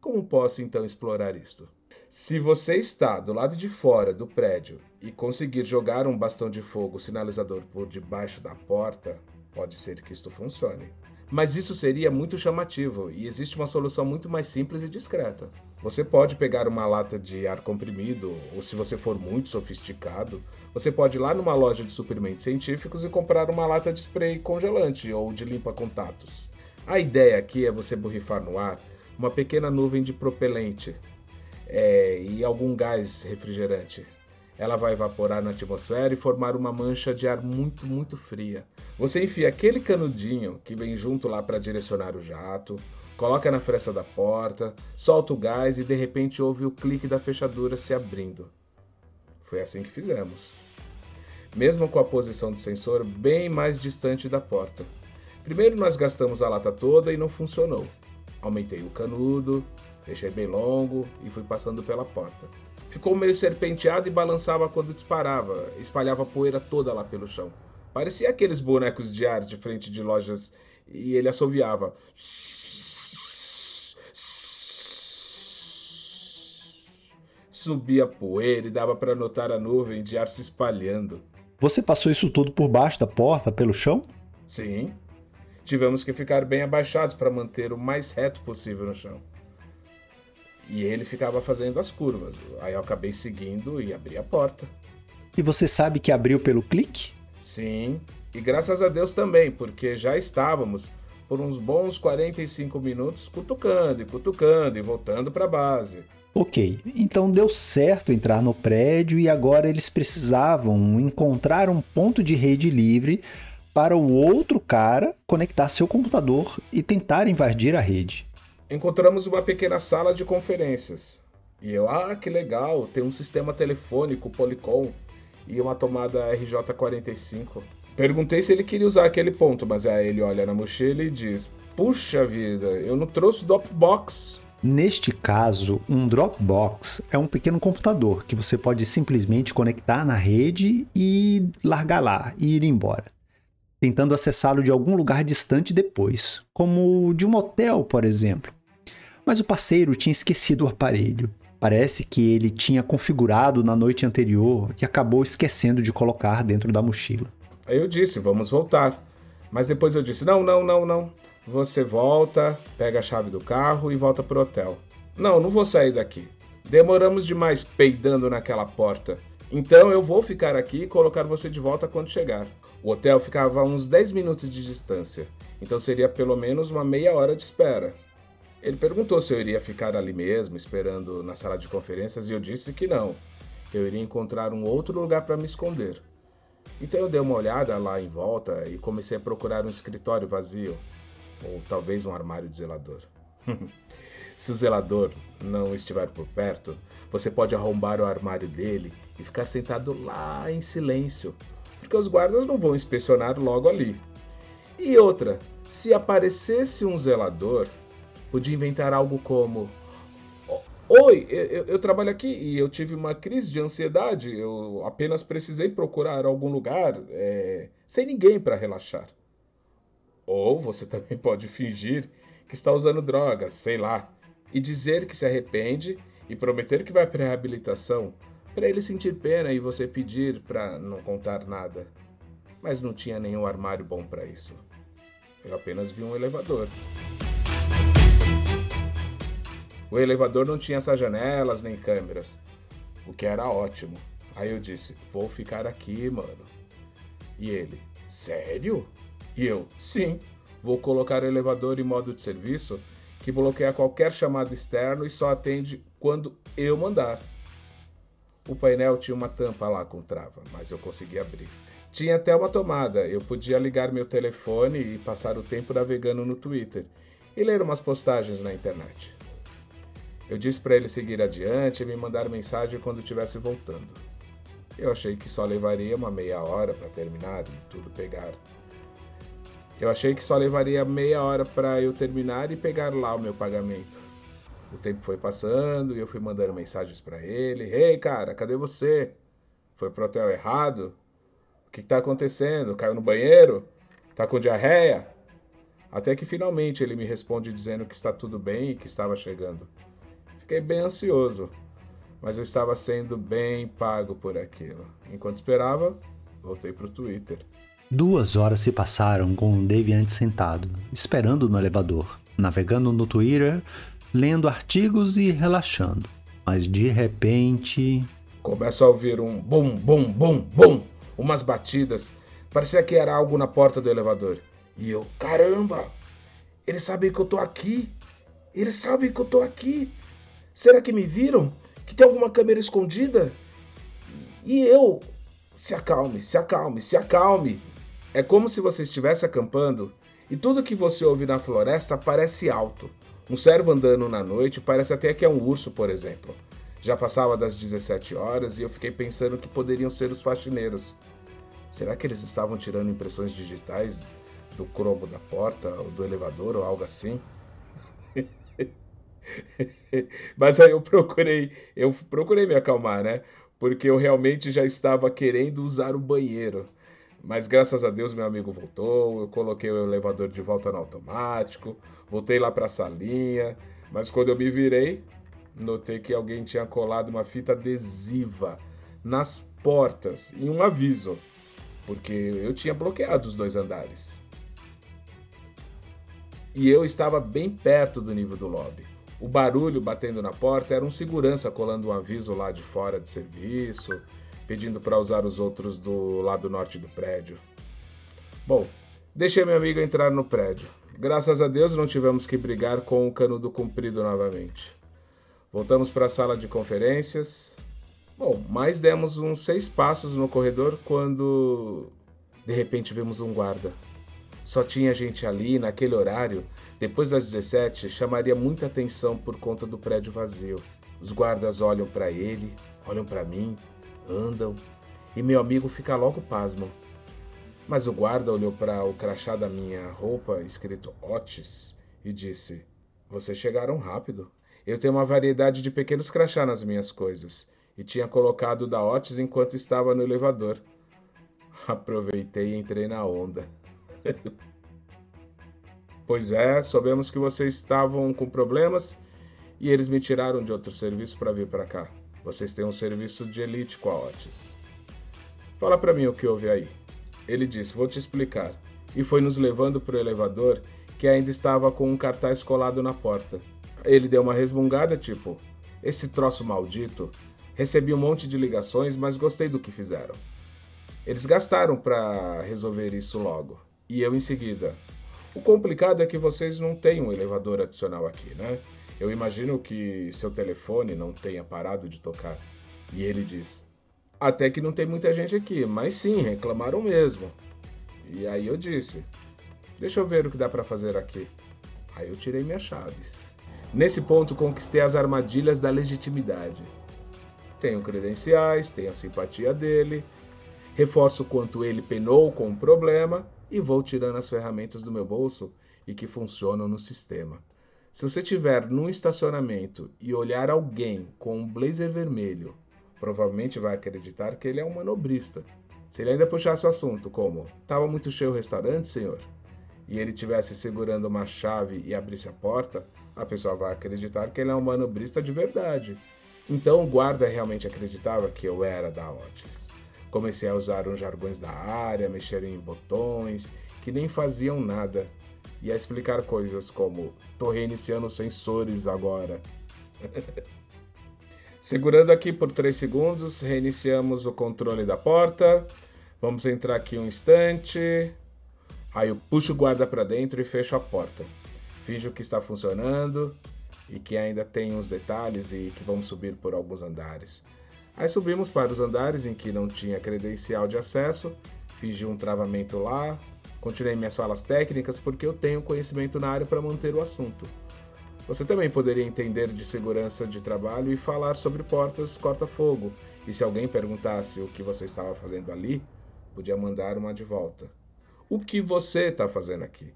como posso então explorar isto? Se você está do lado de fora do prédio e conseguir jogar um bastão de fogo sinalizador por debaixo da porta, pode ser que isto funcione. Mas isso seria muito chamativo e existe uma solução muito mais simples e discreta. Você pode pegar uma lata de ar comprimido, ou se você for muito sofisticado, você pode ir lá numa loja de suprimentos científicos e comprar uma lata de spray congelante ou de limpa-contatos. A ideia aqui é você borrifar no ar uma pequena nuvem de propelente é, e algum gás refrigerante ela vai evaporar na atmosfera e formar uma mancha de ar muito, muito fria. Você enfia aquele canudinho que vem junto lá para direcionar o jato, coloca na fresta da porta, solta o gás e de repente ouve o clique da fechadura se abrindo. Foi assim que fizemos. Mesmo com a posição do sensor bem mais distante da porta. Primeiro nós gastamos a lata toda e não funcionou. Aumentei o canudo, deixei bem longo e fui passando pela porta. Ficou meio serpenteado e balançava quando disparava, espalhava poeira toda lá pelo chão. Parecia aqueles bonecos de ar de frente de lojas e ele assoviava. Subia poeira e dava para notar a nuvem de ar se espalhando. Você passou isso tudo por baixo da porta, pelo chão? Sim. Tivemos que ficar bem abaixados para manter o mais reto possível no chão. E ele ficava fazendo as curvas. Aí eu acabei seguindo e abri a porta. E você sabe que abriu pelo clique? Sim, e graças a Deus também, porque já estávamos por uns bons 45 minutos cutucando e cutucando e voltando para a base. Ok, então deu certo entrar no prédio e agora eles precisavam encontrar um ponto de rede livre para o outro cara conectar seu computador e tentar invadir a rede. Encontramos uma pequena sala de conferências. E eu, ah, que legal, tem um sistema telefônico Polycom e uma tomada RJ45. Perguntei se ele queria usar aquele ponto, mas aí ele olha na mochila e diz: Puxa vida, eu não trouxe Dropbox. Neste caso, um Dropbox é um pequeno computador que você pode simplesmente conectar na rede e largar lá e ir embora, tentando acessá-lo de algum lugar distante depois, como de um hotel, por exemplo. Mas o parceiro tinha esquecido o aparelho. Parece que ele tinha configurado na noite anterior e acabou esquecendo de colocar dentro da mochila. Eu disse: Vamos voltar. Mas depois eu disse: Não, não, não, não. Você volta, pega a chave do carro e volta pro hotel. Não, não vou sair daqui. Demoramos demais peidando naquela porta. Então eu vou ficar aqui e colocar você de volta quando chegar. O hotel ficava a uns 10 minutos de distância, então seria pelo menos uma meia hora de espera. Ele perguntou se eu iria ficar ali mesmo, esperando na sala de conferências, e eu disse que não. Eu iria encontrar um outro lugar para me esconder. Então eu dei uma olhada lá em volta e comecei a procurar um escritório vazio ou talvez um armário de zelador. Se o zelador não estiver por perto, você pode arrombar o armário dele e ficar sentado lá em silêncio, porque os guardas não vão inspecionar logo ali. E outra, se aparecesse um zelador, podia inventar algo como: Oi, eu, eu, trabalho aqui e eu tive uma crise de ansiedade. Eu apenas precisei procurar algum lugar é, sem ninguém para relaxar. Ou você também pode fingir que está usando drogas, sei lá, e dizer que se arrepende e prometer que vai para reabilitação para ele sentir pena e você pedir para não contar nada. Mas não tinha nenhum armário bom para isso. Eu apenas vi um elevador. O elevador não tinha essas janelas nem câmeras, o que era ótimo. Aí eu disse: Vou ficar aqui, mano. E ele: Sério? E eu, sim, vou colocar o elevador em modo de serviço que bloqueia qualquer chamado externo e só atende quando eu mandar. O painel tinha uma tampa lá com trava, mas eu consegui abrir. Tinha até uma tomada, eu podia ligar meu telefone e passar o tempo navegando no Twitter e ler umas postagens na internet. Eu disse para ele seguir adiante e me mandar mensagem quando estivesse voltando. Eu achei que só levaria uma meia hora para terminar e tudo pegar. Eu achei que só levaria meia hora para eu terminar e pegar lá o meu pagamento. O tempo foi passando e eu fui mandando mensagens para ele. Ei, hey, cara, cadê você? Foi pro hotel errado? O que, está acontecendo? Caiu no banheiro? Tá com diarreia? Até que finalmente ele me responde dizendo que está tudo bem e que estava chegando. Fiquei bem ansioso, mas eu estava sendo bem pago por aquilo. Enquanto esperava, voltei pro Twitter. Duas horas se passaram com o Deviant sentado, esperando no elevador, navegando no Twitter, lendo artigos e relaxando. Mas de repente. Começo a ouvir um bum, bum, bum, bum, umas batidas. Parecia que era algo na porta do elevador. E eu, caramba! Eles sabem que eu tô aqui! Eles sabem que eu tô aqui! Será que me viram? Que tem alguma câmera escondida? E eu, se acalme, se acalme, se acalme. É como se você estivesse acampando e tudo que você ouve na floresta parece alto. Um servo andando na noite parece até que é um urso, por exemplo. Já passava das 17 horas e eu fiquei pensando que poderiam ser os faxineiros. Será que eles estavam tirando impressões digitais do cromo da porta ou do elevador ou algo assim? Mas aí eu procurei, eu procurei me acalmar, né? Porque eu realmente já estava querendo usar o banheiro. Mas graças a Deus meu amigo voltou, eu coloquei o elevador de volta no automático, voltei lá para a salinha, mas quando eu me virei, notei que alguém tinha colado uma fita adesiva nas portas e um aviso, porque eu tinha bloqueado os dois andares. E eu estava bem perto do nível do lobby. O barulho batendo na porta era um segurança colando um aviso lá de fora de serviço, pedindo para usar os outros do lado norte do prédio. Bom, deixei meu amigo entrar no prédio. Graças a Deus não tivemos que brigar com o canudo comprido novamente. Voltamos para a sala de conferências. Bom, mais demos uns seis passos no corredor quando De repente vemos um guarda. Só tinha gente ali naquele horário. Depois das 17, chamaria muita atenção por conta do prédio vazio. Os guardas olham para ele, olham para mim, andam, e meu amigo fica logo pasmo. Mas o guarda olhou para o crachá da minha roupa, escrito Otis, e disse: Vocês chegaram rápido. Eu tenho uma variedade de pequenos crachá nas minhas coisas, e tinha colocado da Otis enquanto estava no elevador. Aproveitei e entrei na onda. pois é, soubemos que vocês estavam com problemas e eles me tiraram de outro serviço para vir para cá. Vocês têm um serviço de elite com a Otis. Fala para mim o que houve aí. Ele disse: Vou te explicar. E foi nos levando para o elevador que ainda estava com um cartaz colado na porta. Ele deu uma resmungada, tipo: Esse troço maldito. Recebi um monte de ligações, mas gostei do que fizeram. Eles gastaram para resolver isso logo. E eu em seguida. O complicado é que vocês não têm um elevador adicional aqui, né? Eu imagino que seu telefone não tenha parado de tocar. E ele diz: até que não tem muita gente aqui, mas sim, reclamaram mesmo. E aí eu disse: Deixa eu ver o que dá para fazer aqui. Aí eu tirei minhas chaves. Nesse ponto conquistei as armadilhas da legitimidade. Tenho credenciais, tenho a simpatia dele, reforço quanto ele penou com o problema e vou tirando as ferramentas do meu bolso e que funcionam no sistema. Se você estiver num estacionamento e olhar alguém com um blazer vermelho provavelmente vai acreditar que ele é um manobrista. Se ele ainda puxasse o assunto, como estava muito cheio o restaurante, senhor, e ele tivesse segurando uma chave e abrisse a porta, a pessoa vai acreditar que ele é um manobrista de verdade. Então o guarda realmente acreditava que eu era da Otis. Comecei a usar uns jargões da área, mexer em botões que nem faziam nada e a explicar coisas como: tô reiniciando os sensores agora. Segurando aqui por 3 segundos, reiniciamos o controle da porta. Vamos entrar aqui um instante. Aí eu puxo o guarda para dentro e fecho a porta. Finjo que está funcionando e que ainda tem uns detalhes e que vamos subir por alguns andares. Aí subimos para os andares em que não tinha credencial de acesso, fingi um travamento lá, continuei minhas falas técnicas porque eu tenho conhecimento na área para manter o assunto. Você também poderia entender de segurança de trabalho e falar sobre portas corta-fogo. E se alguém perguntasse o que você estava fazendo ali, podia mandar uma de volta. O que você está fazendo aqui?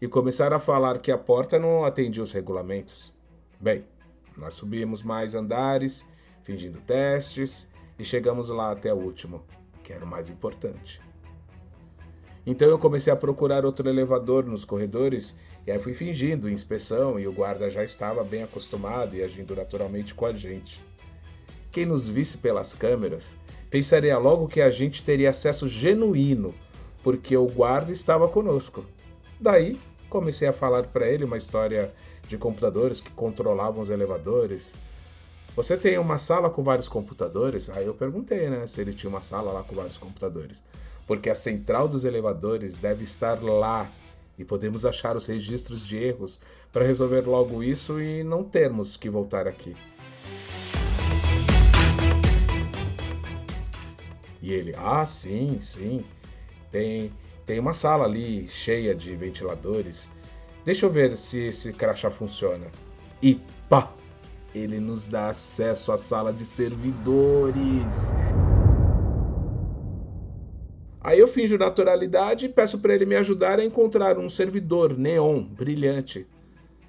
E começar a falar que a porta não atendia os regulamentos. Bem, nós subimos mais andares, fingindo testes, e chegamos lá até o último, que era o mais importante. Então eu comecei a procurar outro elevador nos corredores e aí fui fingindo inspeção e o guarda já estava bem acostumado e agindo naturalmente com a gente. Quem nos visse pelas câmeras pensaria logo que a gente teria acesso genuíno, porque o guarda estava conosco. Daí comecei a falar para ele uma história de computadores que controlavam os elevadores. Você tem uma sala com vários computadores? Aí eu perguntei, né, se ele tinha uma sala lá com vários computadores. Porque a central dos elevadores deve estar lá e podemos achar os registros de erros para resolver logo isso e não termos que voltar aqui. E ele, ah, sim, sim, tem, tem uma sala ali cheia de ventiladores. Deixa eu ver se esse crachá funciona. E pá! Ele nos dá acesso à sala de servidores. Aí eu finjo naturalidade e peço para ele me ajudar a encontrar um servidor neon brilhante,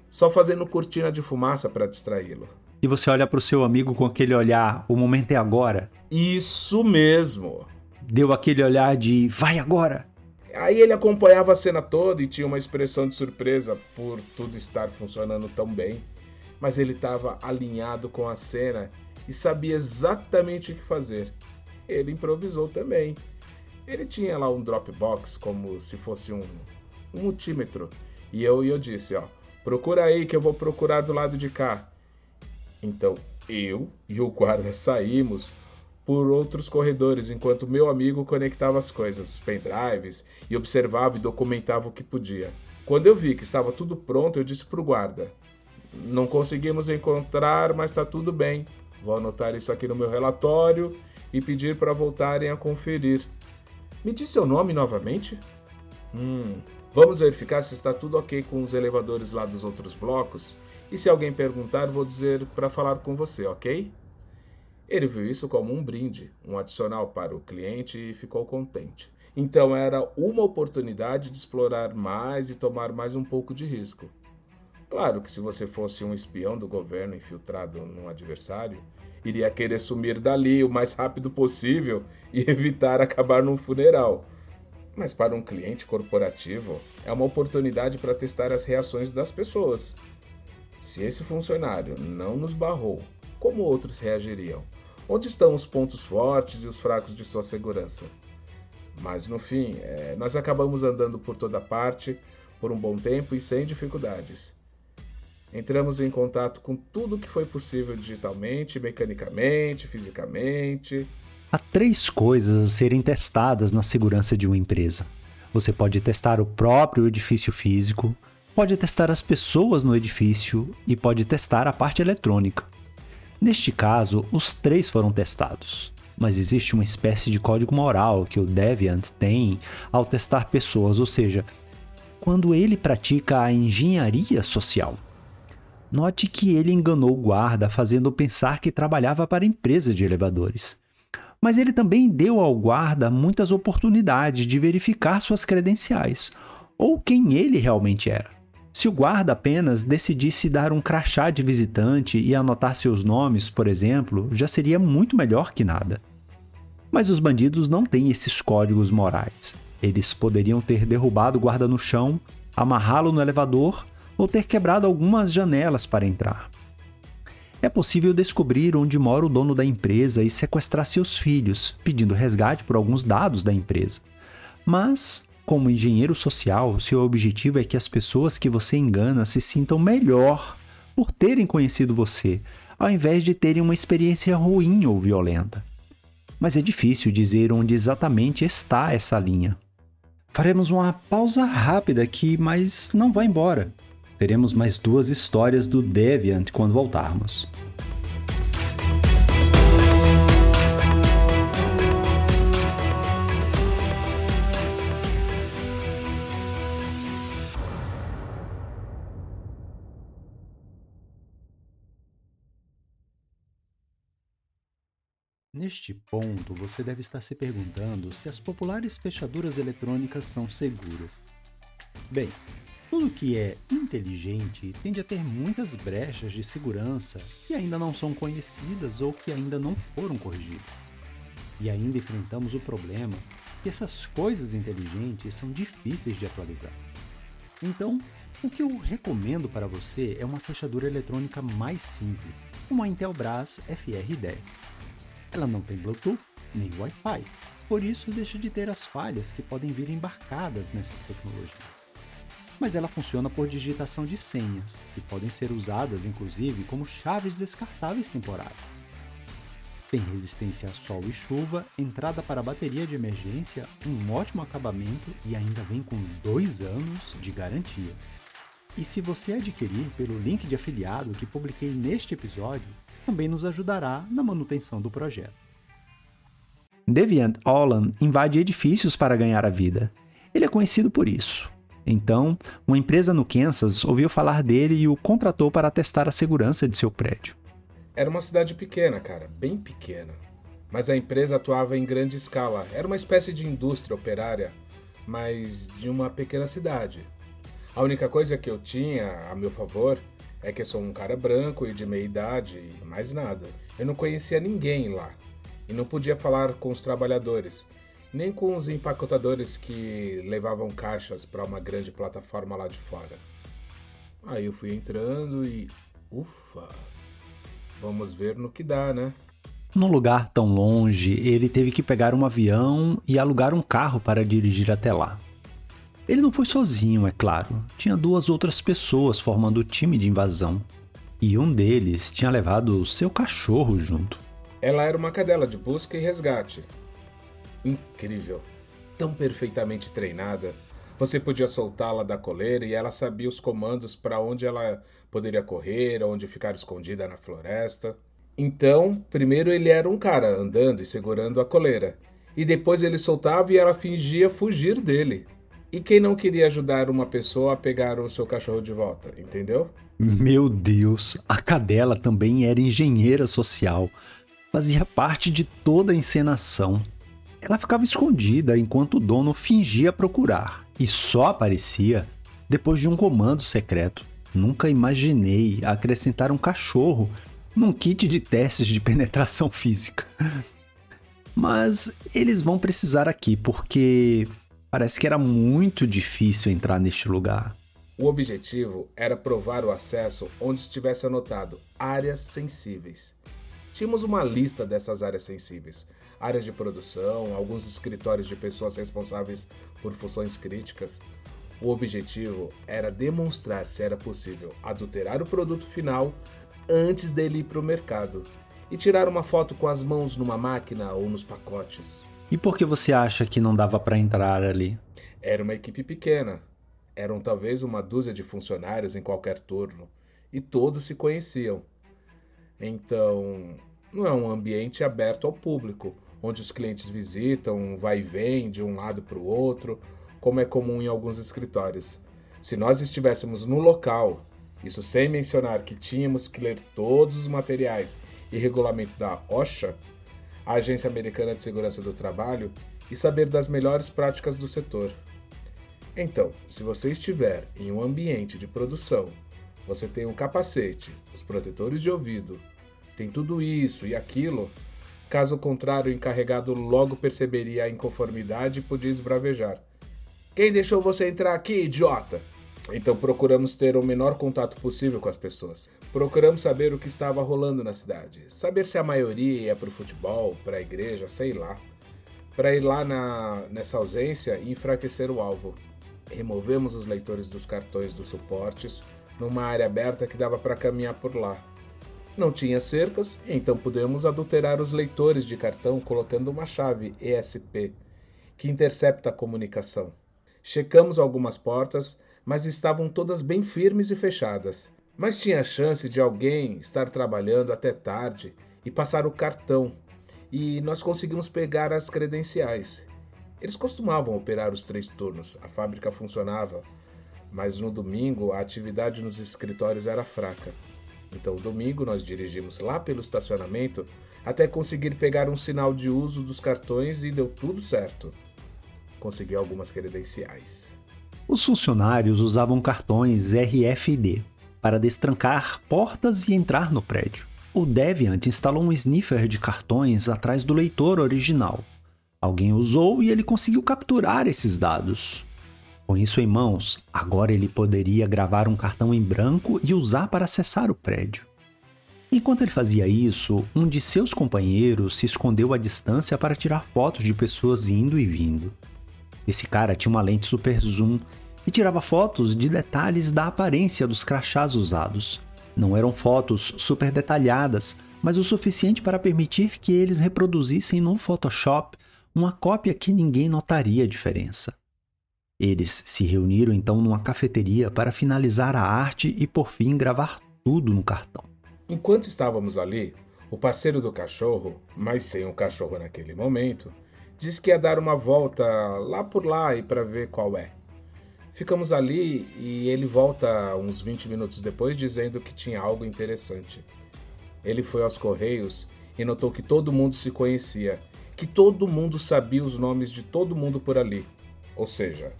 só fazendo cortina de fumaça para distraí-lo. E você olha para o seu amigo com aquele olhar, o momento é agora. Isso mesmo. Deu aquele olhar de vai agora. Aí ele acompanhava a cena toda e tinha uma expressão de surpresa por tudo estar funcionando tão bem. Mas ele estava alinhado com a cena e sabia exatamente o que fazer. Ele improvisou também ele tinha lá um Dropbox como se fosse um, um multímetro. E eu, eu disse, ó, procura aí que eu vou procurar do lado de cá. Então eu e o guarda saímos por outros corredores enquanto meu amigo conectava as coisas, os pendrives, e observava e documentava o que podia. Quando eu vi que estava tudo pronto, eu disse para o guarda: Não conseguimos encontrar, mas está tudo bem. Vou anotar isso aqui no meu relatório e pedir para voltarem a conferir. Me diz seu nome novamente? Hum, vamos verificar se está tudo ok com os elevadores lá dos outros blocos. E se alguém perguntar, vou dizer para falar com você, ok? Ele viu isso como um brinde, um adicional para o cliente e ficou contente. Então era uma oportunidade de explorar mais e tomar mais um pouco de risco. Claro que se você fosse um espião do governo infiltrado num adversário, iria querer sumir dali o mais rápido possível e evitar acabar num funeral. Mas para um cliente corporativo, é uma oportunidade para testar as reações das pessoas. Se esse funcionário não nos barrou, como outros reagiriam? Onde estão os pontos fortes e os fracos de sua segurança? Mas no fim, é, nós acabamos andando por toda parte por um bom tempo e sem dificuldades. Entramos em contato com tudo que foi possível digitalmente, mecanicamente, fisicamente. Há três coisas a serem testadas na segurança de uma empresa. Você pode testar o próprio edifício físico, pode testar as pessoas no edifício e pode testar a parte eletrônica. Neste caso, os três foram testados, mas existe uma espécie de código moral que o Deviant tem ao testar pessoas, ou seja, quando ele pratica a engenharia social. Note que ele enganou o guarda, fazendo pensar que trabalhava para a empresa de elevadores. Mas ele também deu ao guarda muitas oportunidades de verificar suas credenciais, ou quem ele realmente era. Se o guarda apenas decidisse dar um crachá de visitante e anotar seus nomes, por exemplo, já seria muito melhor que nada. Mas os bandidos não têm esses códigos morais. Eles poderiam ter derrubado o guarda no chão, amarrá-lo no elevador ou ter quebrado algumas janelas para entrar. É possível descobrir onde mora o dono da empresa e sequestrar seus filhos, pedindo resgate por alguns dados da empresa. Mas, como engenheiro social, seu objetivo é que as pessoas que você engana se sintam melhor por terem conhecido você, ao invés de terem uma experiência ruim ou violenta. Mas é difícil dizer onde exatamente está essa linha. Faremos uma pausa rápida aqui, mas não vá embora. Teremos mais duas histórias do Deviant quando voltarmos. Neste ponto, você deve estar se perguntando se as populares fechaduras eletrônicas são seguras. Bem, tudo que é inteligente tende a ter muitas brechas de segurança que ainda não são conhecidas ou que ainda não foram corrigidas. E ainda enfrentamos o problema que essas coisas inteligentes são difíceis de atualizar. Então, o que eu recomendo para você é uma fechadura eletrônica mais simples, como a Intelbras FR10. Ela não tem Bluetooth nem Wi-Fi, por isso deixa de ter as falhas que podem vir embarcadas nessas tecnologias mas ela funciona por digitação de senhas, que podem ser usadas inclusive como chaves descartáveis temporárias. Tem resistência a sol e chuva, entrada para bateria de emergência, um ótimo acabamento e ainda vem com dois anos de garantia. E se você adquirir pelo link de afiliado que publiquei neste episódio, também nos ajudará na manutenção do projeto. Deviant Olin invade edifícios para ganhar a vida. Ele é conhecido por isso. Então, uma empresa no Kansas ouviu falar dele e o contratou para testar a segurança de seu prédio. Era uma cidade pequena, cara, bem pequena. Mas a empresa atuava em grande escala. Era uma espécie de indústria operária, mas de uma pequena cidade. A única coisa que eu tinha a meu favor é que eu sou um cara branco e de meia idade e mais nada. Eu não conhecia ninguém lá e não podia falar com os trabalhadores nem com os empacotadores que levavam caixas para uma grande plataforma lá de fora. Aí eu fui entrando e. Ufa! Vamos ver no que dá, né? Num lugar tão longe, ele teve que pegar um avião e alugar um carro para dirigir até lá. Ele não foi sozinho, é claro. Tinha duas outras pessoas formando o time de invasão. E um deles tinha levado seu cachorro junto. Ela era uma cadela de busca e resgate, incrível, tão perfeitamente treinada. Você podia soltá-la da coleira e ela sabia os comandos para onde ela poderia correr, onde ficar escondida na floresta. Então, primeiro ele era um cara andando e segurando a coleira. E depois ele soltava e ela fingia fugir dele. E quem não queria ajudar uma pessoa a pegar o seu cachorro de volta, entendeu? Meu Deus, a cadela também era engenheira social. Fazia parte de toda a encenação. Ela ficava escondida enquanto o dono fingia procurar e só aparecia depois de um comando secreto. Nunca imaginei acrescentar um cachorro num kit de testes de penetração física. Mas eles vão precisar aqui porque Parece que era muito difícil entrar neste lugar. O objetivo era provar o acesso onde estivesse anotado áreas sensíveis. Tínhamos uma lista dessas áreas sensíveis, áreas de produção, alguns escritórios de pessoas responsáveis por funções críticas. O objetivo era demonstrar se era possível adulterar o produto final antes dele ir para o mercado e tirar uma foto com as mãos numa máquina ou nos pacotes. E por que você acha que não dava para entrar ali? Era uma equipe pequena. Eram talvez uma dúzia de funcionários em qualquer turno e todos se conheciam. Então, não é um ambiente aberto ao público, onde os clientes visitam, vai e vem de um lado para o outro, como é comum em alguns escritórios. Se nós estivéssemos no local, isso sem mencionar que tínhamos que ler todos os materiais e regulamento da OSHA, a Agência Americana de Segurança do Trabalho, e saber das melhores práticas do setor. Então, se você estiver em um ambiente de produção, você tem um capacete, os protetores de ouvido, tem tudo isso e aquilo, caso contrário, o encarregado logo perceberia a inconformidade e podia esbravejar. Quem deixou você entrar aqui, idiota? Então procuramos ter o menor contato possível com as pessoas. Procuramos saber o que estava rolando na cidade. Saber se a maioria ia para o futebol, para a igreja, sei lá. Para ir lá na, nessa ausência e enfraquecer o alvo. Removemos os leitores dos cartões dos suportes numa área aberta que dava para caminhar por lá. Não tinha cercas, então pudemos adulterar os leitores de cartão colocando uma chave ESP que intercepta a comunicação. Checamos algumas portas mas estavam todas bem firmes e fechadas. Mas tinha a chance de alguém estar trabalhando até tarde e passar o cartão, e nós conseguimos pegar as credenciais. Eles costumavam operar os três turnos, a fábrica funcionava, mas no domingo a atividade nos escritórios era fraca. Então, domingo nós dirigimos lá pelo estacionamento até conseguir pegar um sinal de uso dos cartões e deu tudo certo. Consegui algumas credenciais. Os funcionários usavam cartões RFID para destrancar portas e entrar no prédio. O Deviant instalou um sniffer de cartões atrás do leitor original. Alguém usou e ele conseguiu capturar esses dados. Com isso em mãos, agora ele poderia gravar um cartão em branco e usar para acessar o prédio. Enquanto ele fazia isso, um de seus companheiros se escondeu à distância para tirar fotos de pessoas indo e vindo. Esse cara tinha uma lente super zoom e tirava fotos de detalhes da aparência dos crachás usados. Não eram fotos super detalhadas, mas o suficiente para permitir que eles reproduzissem no Photoshop uma cópia que ninguém notaria a diferença. Eles se reuniram então numa cafeteria para finalizar a arte e por fim gravar tudo no cartão. Enquanto estávamos ali, o parceiro do cachorro, mas sem o cachorro naquele momento, disse que ia dar uma volta lá por lá e para ver qual é. Ficamos ali e ele volta uns 20 minutos depois dizendo que tinha algo interessante. Ele foi aos correios e notou que todo mundo se conhecia, que todo mundo sabia os nomes de todo mundo por ali. Ou seja,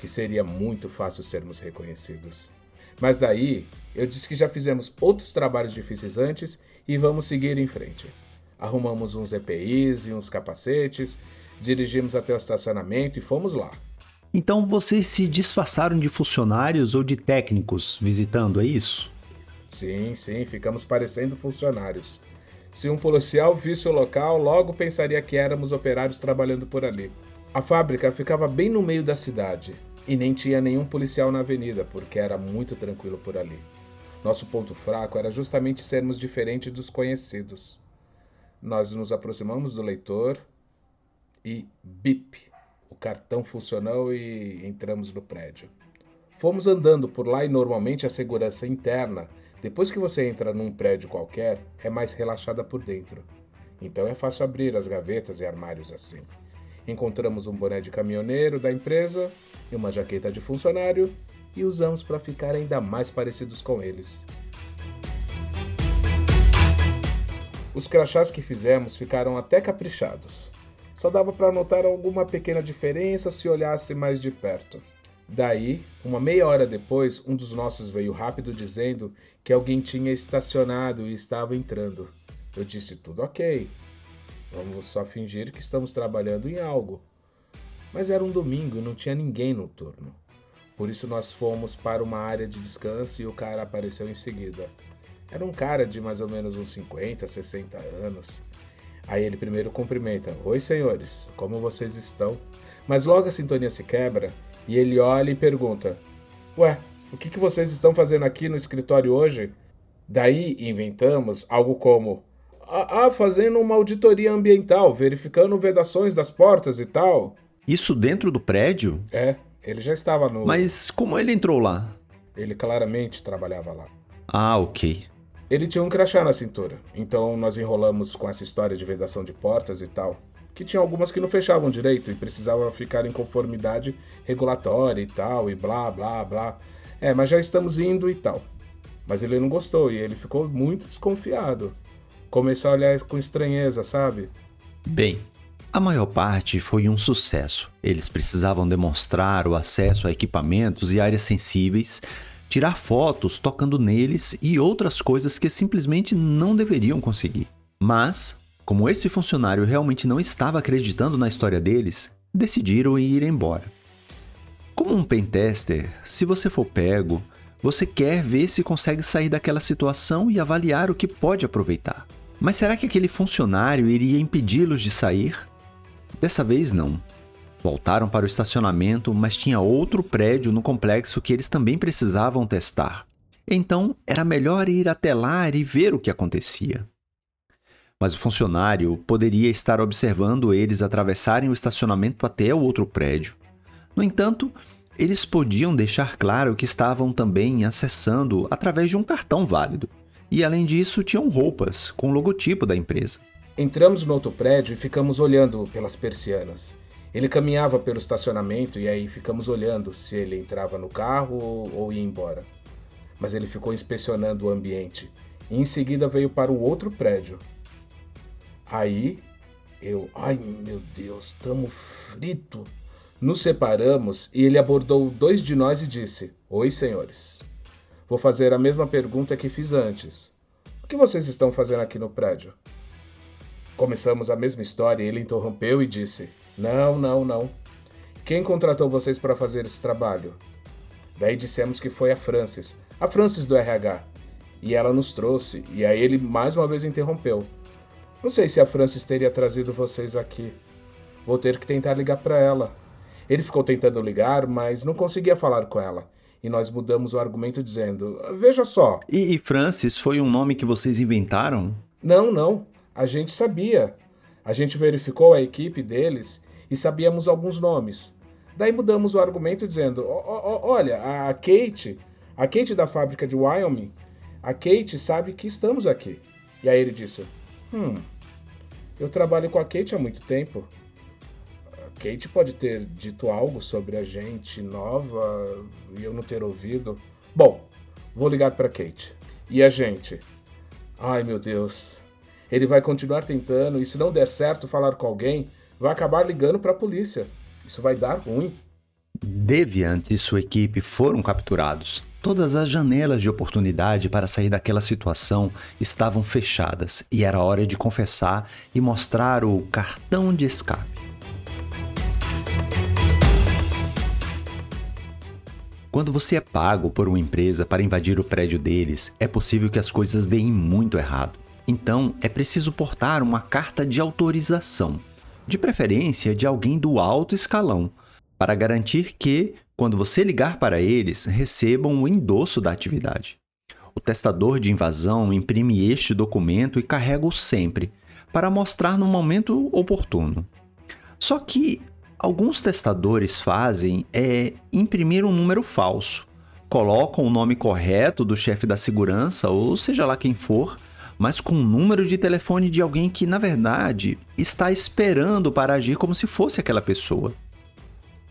que seria muito fácil sermos reconhecidos. Mas daí, eu disse que já fizemos outros trabalhos difíceis antes e vamos seguir em frente. Arrumamos uns EPIs e uns capacetes, dirigimos até o estacionamento e fomos lá. Então vocês se disfarçaram de funcionários ou de técnicos visitando, é isso? Sim, sim, ficamos parecendo funcionários. Se um policial visse o local, logo pensaria que éramos operários trabalhando por ali. A fábrica ficava bem no meio da cidade e nem tinha nenhum policial na avenida, porque era muito tranquilo por ali. Nosso ponto fraco era justamente sermos diferentes dos conhecidos. Nós nos aproximamos do leitor e bip, o cartão funcionou e entramos no prédio. Fomos andando por lá e normalmente a segurança interna, depois que você entra num prédio qualquer, é mais relaxada por dentro. Então é fácil abrir as gavetas e armários assim. Encontramos um boné de caminhoneiro da empresa e uma jaqueta de funcionário e usamos para ficar ainda mais parecidos com eles. Os crachás que fizemos ficaram até caprichados. Só dava para notar alguma pequena diferença se olhasse mais de perto. Daí, uma meia hora depois, um dos nossos veio rápido dizendo que alguém tinha estacionado e estava entrando. Eu disse: tudo ok. Vamos só fingir que estamos trabalhando em algo. Mas era um domingo e não tinha ninguém no turno. Por isso nós fomos para uma área de descanso e o cara apareceu em seguida. Era um cara de mais ou menos uns 50, 60 anos. Aí ele primeiro cumprimenta: Oi, senhores, como vocês estão? Mas logo a sintonia se quebra e ele olha e pergunta: Ué, o que, que vocês estão fazendo aqui no escritório hoje? Daí inventamos algo como: Ah, ah fazendo uma auditoria ambiental, verificando vedações das portas e tal. Isso dentro do prédio? É, ele já estava no. Mas como ele entrou lá? Ele claramente trabalhava lá. Ah, ok. Ele tinha um crachá na cintura, então nós enrolamos com essa história de vedação de portas e tal. Que tinha algumas que não fechavam direito e precisavam ficar em conformidade regulatória e tal, e blá blá blá. É, mas já estamos indo e tal. Mas ele não gostou e ele ficou muito desconfiado. Começou a olhar com estranheza, sabe? Bem, a maior parte foi um sucesso. Eles precisavam demonstrar o acesso a equipamentos e áreas sensíveis tirar fotos tocando neles e outras coisas que simplesmente não deveriam conseguir. Mas, como esse funcionário realmente não estava acreditando na história deles, decidiram ir embora. Como um pentester, se você for pego, você quer ver se consegue sair daquela situação e avaliar o que pode aproveitar. Mas será que aquele funcionário iria impedi-los de sair? Dessa vez não. Voltaram para o estacionamento, mas tinha outro prédio no complexo que eles também precisavam testar. Então era melhor ir até lá e ver o que acontecia. Mas o funcionário poderia estar observando eles atravessarem o estacionamento até o outro prédio. No entanto, eles podiam deixar claro que estavam também acessando através de um cartão válido. E além disso, tinham roupas com o logotipo da empresa. Entramos no outro prédio e ficamos olhando pelas persianas. Ele caminhava pelo estacionamento e aí ficamos olhando se ele entrava no carro ou, ou ia embora. Mas ele ficou inspecionando o ambiente e em seguida veio para o outro prédio. Aí eu, ai meu Deus, tamo frito. Nos separamos e ele abordou dois de nós e disse: Oi, senhores. Vou fazer a mesma pergunta que fiz antes. O que vocês estão fazendo aqui no prédio? Começamos a mesma história e ele interrompeu e disse: não, não, não. Quem contratou vocês para fazer esse trabalho? Daí dissemos que foi a Francis, a Francis do RH. E ela nos trouxe, e aí ele mais uma vez interrompeu. Não sei se a Francis teria trazido vocês aqui. Vou ter que tentar ligar para ela. Ele ficou tentando ligar, mas não conseguia falar com ela. E nós mudamos o argumento dizendo: Veja só. E, e Francis foi um nome que vocês inventaram? Não, não. A gente sabia. A gente verificou a equipe deles e sabíamos alguns nomes. Daí mudamos o argumento dizendo: olha, a Kate, a Kate da fábrica de Wyoming, a Kate sabe que estamos aqui. E aí ele disse: Hum, eu trabalho com a Kate há muito tempo. Kate pode ter dito algo sobre a gente nova e eu não ter ouvido. Bom, vou ligar para Kate. E a gente? Ai meu Deus. Ele vai continuar tentando e se não der certo falar com alguém, vai acabar ligando para a polícia. Isso vai dar ruim. Deviant e sua equipe foram capturados. Todas as janelas de oportunidade para sair daquela situação estavam fechadas e era hora de confessar e mostrar o cartão de escape. Quando você é pago por uma empresa para invadir o prédio deles, é possível que as coisas deem muito errado. Então, é preciso portar uma carta de autorização de preferência de alguém do alto escalão, para garantir que, quando você ligar para eles, recebam o endosso da atividade. O testador de invasão imprime este documento e carrega-o sempre, para mostrar no momento oportuno. Só que alguns testadores fazem é imprimir um número falso, colocam o nome correto do chefe da segurança, ou seja lá quem for, mas com o número de telefone de alguém que, na verdade, está esperando para agir como se fosse aquela pessoa.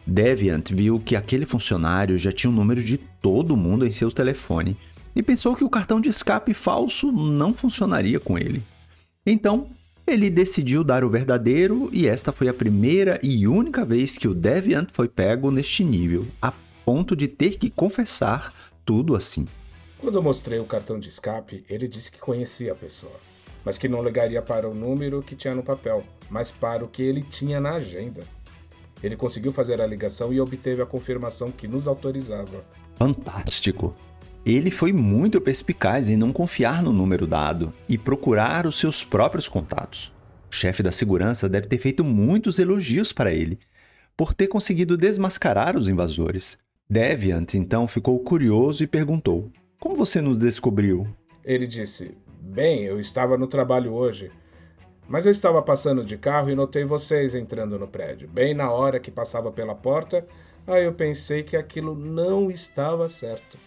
Deviant viu que aquele funcionário já tinha o número de todo mundo em seu telefone e pensou que o cartão de escape falso não funcionaria com ele. Então, ele decidiu dar o verdadeiro e esta foi a primeira e única vez que o Deviant foi pego neste nível, a ponto de ter que confessar tudo assim. Quando eu mostrei o cartão de escape, ele disse que conhecia a pessoa, mas que não ligaria para o número que tinha no papel, mas para o que ele tinha na agenda. Ele conseguiu fazer a ligação e obteve a confirmação que nos autorizava. Fantástico! Ele foi muito perspicaz em não confiar no número dado e procurar os seus próprios contatos. O chefe da segurança deve ter feito muitos elogios para ele, por ter conseguido desmascarar os invasores. Deviant então ficou curioso e perguntou: Como você nos descobriu? Ele disse: Bem, eu estava no trabalho hoje. Mas eu estava passando de carro e notei vocês entrando no prédio. Bem na hora que passava pela porta, aí eu pensei que aquilo não estava certo.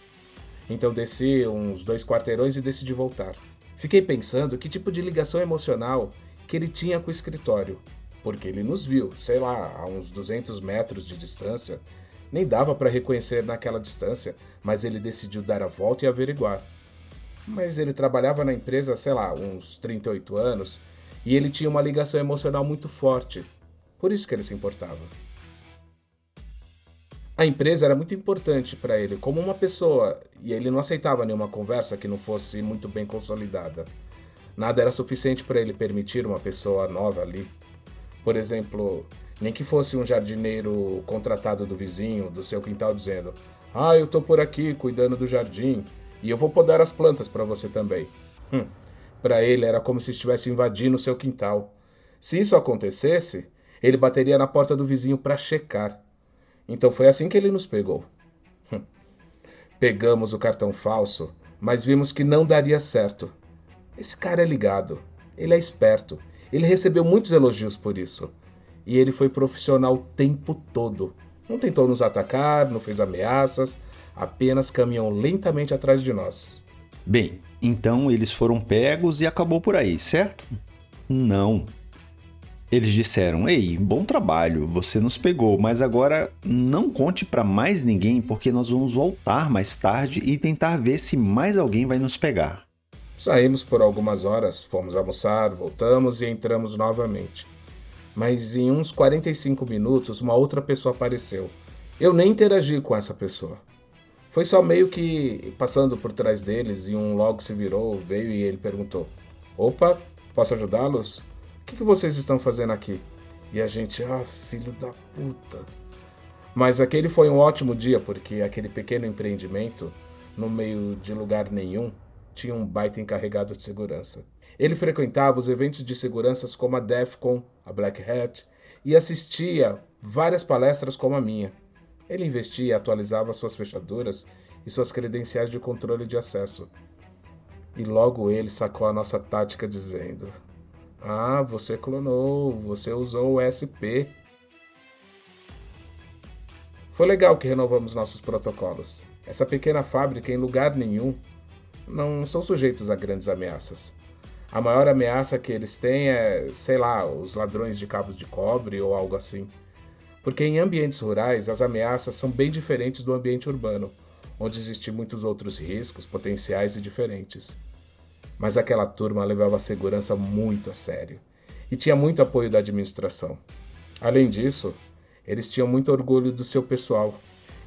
Então desci uns dois quarteirões e decidi voltar. Fiquei pensando que tipo de ligação emocional que ele tinha com o escritório, porque ele nos viu, sei lá, a uns 200 metros de distância. Nem dava para reconhecer naquela distância, mas ele decidiu dar a volta e averiguar. Mas ele trabalhava na empresa, sei lá, uns 38 anos e ele tinha uma ligação emocional muito forte. Por isso que ele se importava. A empresa era muito importante para ele como uma pessoa e ele não aceitava nenhuma conversa que não fosse muito bem consolidada. Nada era suficiente para ele permitir uma pessoa nova ali. Por exemplo, nem que fosse um jardineiro contratado do vizinho, do seu quintal, dizendo: Ah, eu tô por aqui cuidando do jardim e eu vou podar as plantas para você também. Hum, para ele era como se estivesse invadindo seu quintal. Se isso acontecesse, ele bateria na porta do vizinho para checar. Então foi assim que ele nos pegou. Pegamos o cartão falso, mas vimos que não daria certo. Esse cara é ligado, ele é esperto, ele recebeu muitos elogios por isso. E ele foi profissional o tempo todo. Não tentou nos atacar, não fez ameaças, apenas caminhou lentamente atrás de nós. Bem, então eles foram pegos e acabou por aí, certo? Não. Eles disseram: Ei, bom trabalho, você nos pegou, mas agora não conte para mais ninguém porque nós vamos voltar mais tarde e tentar ver se mais alguém vai nos pegar. Saímos por algumas horas, fomos almoçar, voltamos e entramos novamente. Mas em uns 45 minutos, uma outra pessoa apareceu. Eu nem interagi com essa pessoa. Foi só meio que passando por trás deles e um logo se virou, veio e ele perguntou: Opa, posso ajudá-los? Que, que vocês estão fazendo aqui? E a gente, ah, filho da puta. Mas aquele foi um ótimo dia porque aquele pequeno empreendimento, no meio de lugar nenhum, tinha um baita encarregado de segurança. Ele frequentava os eventos de seguranças como a DEFCON, a Black Hat, e assistia várias palestras como a minha. Ele investia e atualizava suas fechaduras e suas credenciais de controle de acesso. E logo ele sacou a nossa tática dizendo: Ah, você clonou, você usou o SP. Foi legal que renovamos nossos protocolos. Essa pequena fábrica, em lugar nenhum, não são sujeitos a grandes ameaças. A maior ameaça que eles têm é, sei lá, os ladrões de cabos de cobre ou algo assim. Porque em ambientes rurais as ameaças são bem diferentes do ambiente urbano, onde existem muitos outros riscos potenciais e diferentes. Mas aquela turma levava a segurança muito a sério e tinha muito apoio da administração. Além disso, eles tinham muito orgulho do seu pessoal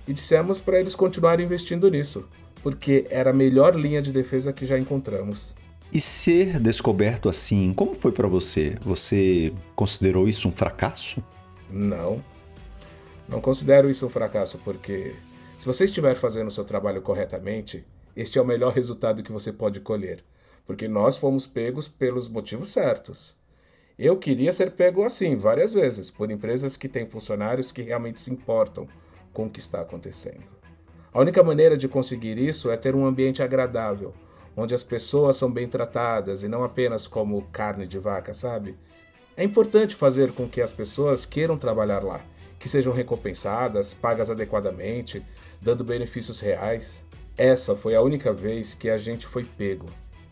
e dissemos para eles continuarem investindo nisso, porque era a melhor linha de defesa que já encontramos. E ser descoberto assim, como foi para você? Você considerou isso um fracasso? Não, não considero isso um fracasso, porque se você estiver fazendo o seu trabalho corretamente, este é o melhor resultado que você pode colher, porque nós fomos pegos pelos motivos certos. Eu queria ser pego assim várias vezes, por empresas que têm funcionários que realmente se importam com o que está acontecendo. A única maneira de conseguir isso é ter um ambiente agradável, onde as pessoas são bem tratadas e não apenas como carne de vaca, sabe? É importante fazer com que as pessoas queiram trabalhar lá que sejam recompensadas, pagas adequadamente, dando benefícios reais. Essa foi a única vez que a gente foi pego.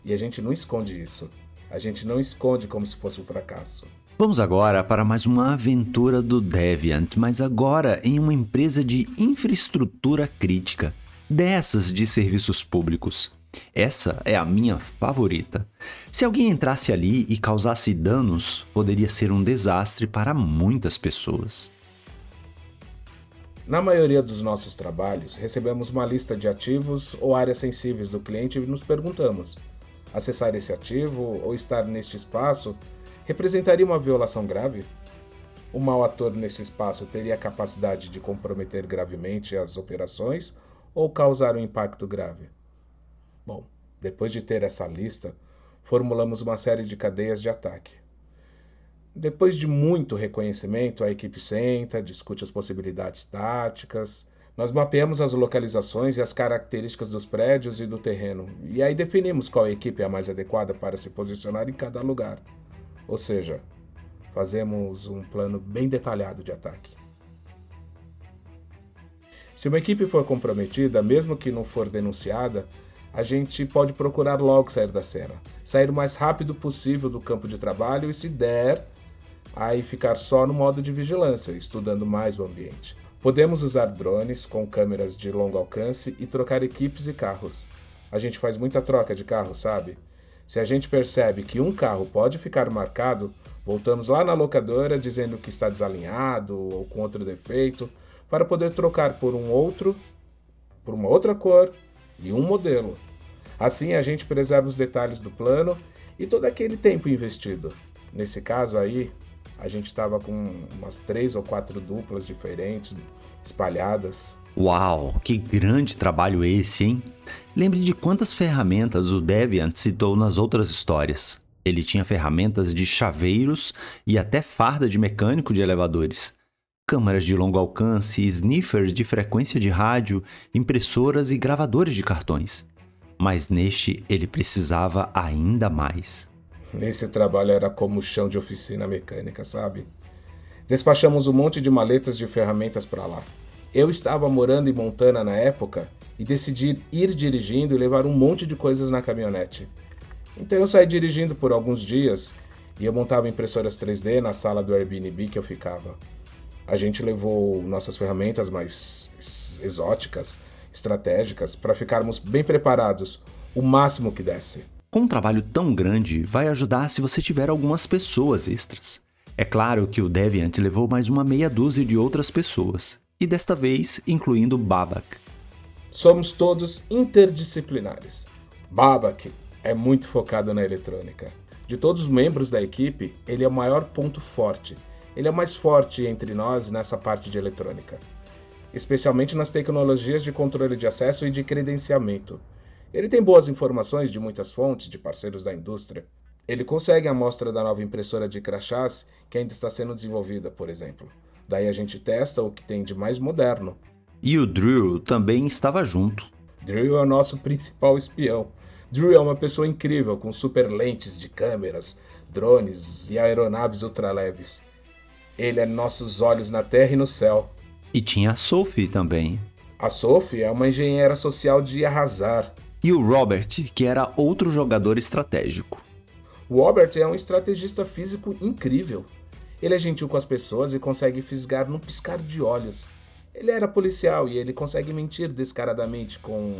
E a gente não esconde isso. A gente não esconde como se fosse um fracasso. Vamos agora para mais uma aventura do Deviant, mas agora em uma empresa de infraestrutura crítica, dessas de serviços públicos. Essa é a minha favorita. Se alguém entrasse ali e causasse danos, poderia ser um desastre para muitas pessoas. Na maioria dos nossos trabalhos, recebemos uma lista de ativos ou áreas sensíveis do cliente e nos perguntamos: acessar esse ativo ou estar neste espaço representaria uma violação grave? O mau ator nesse espaço teria a capacidade de comprometer gravemente as operações ou causar um impacto grave? Bom, depois de ter essa lista, formulamos uma série de cadeias de ataque. Depois de muito reconhecimento, a equipe senta, discute as possibilidades táticas. Nós mapeamos as localizações e as características dos prédios e do terreno, e aí definimos qual equipe é a mais adequada para se posicionar em cada lugar. Ou seja, fazemos um plano bem detalhado de ataque. Se uma equipe for comprometida, mesmo que não for denunciada, a gente pode procurar logo sair da cena, sair o mais rápido possível do campo de trabalho e, se der, aí ficar só no modo de vigilância, estudando mais o ambiente. Podemos usar drones com câmeras de longo alcance e trocar equipes e carros. A gente faz muita troca de carro, sabe? Se a gente percebe que um carro pode ficar marcado, voltamos lá na locadora dizendo que está desalinhado ou com outro defeito, para poder trocar por um outro, por uma outra cor e um modelo. Assim a gente preserva os detalhes do plano e todo aquele tempo investido. Nesse caso aí, a gente estava com umas três ou quatro duplas diferentes espalhadas. Uau, que grande trabalho esse, hein? Lembre de quantas ferramentas o Deviant citou nas outras histórias. Ele tinha ferramentas de chaveiros e até farda de mecânico de elevadores câmaras de longo alcance, sniffers de frequência de rádio, impressoras e gravadores de cartões. Mas neste ele precisava ainda mais. Esse trabalho era como chão de oficina mecânica, sabe? Despachamos um monte de maletas de ferramentas para lá. Eu estava morando em Montana na época e decidi ir dirigindo e levar um monte de coisas na caminhonete. Então eu saí dirigindo por alguns dias e eu montava impressoras 3D na sala do Airbnb que eu ficava a gente levou nossas ferramentas mais exóticas, estratégicas, para ficarmos bem preparados o máximo que desse. Com um trabalho tão grande, vai ajudar se você tiver algumas pessoas extras. É claro que o Deviant levou mais uma meia dúzia de outras pessoas, e desta vez incluindo Babak. Somos todos interdisciplinares. Babak é muito focado na eletrônica. De todos os membros da equipe, ele é o maior ponto forte ele é o mais forte entre nós nessa parte de eletrônica, especialmente nas tecnologias de controle de acesso e de credenciamento. Ele tem boas informações de muitas fontes de parceiros da indústria. Ele consegue a amostra da nova impressora de crachás que ainda está sendo desenvolvida, por exemplo. Daí a gente testa o que tem de mais moderno. E o Drew também estava junto. Drew é o nosso principal espião. Drew é uma pessoa incrível, com super lentes de câmeras, drones e aeronaves ultraleves. Ele é nossos olhos na terra e no céu. E tinha a Sophie também. A Sophie é uma engenheira social de arrasar. E o Robert, que era outro jogador estratégico. O Robert é um estrategista físico incrível. Ele é gentil com as pessoas e consegue fisgar num piscar de olhos. Ele era policial e ele consegue mentir descaradamente com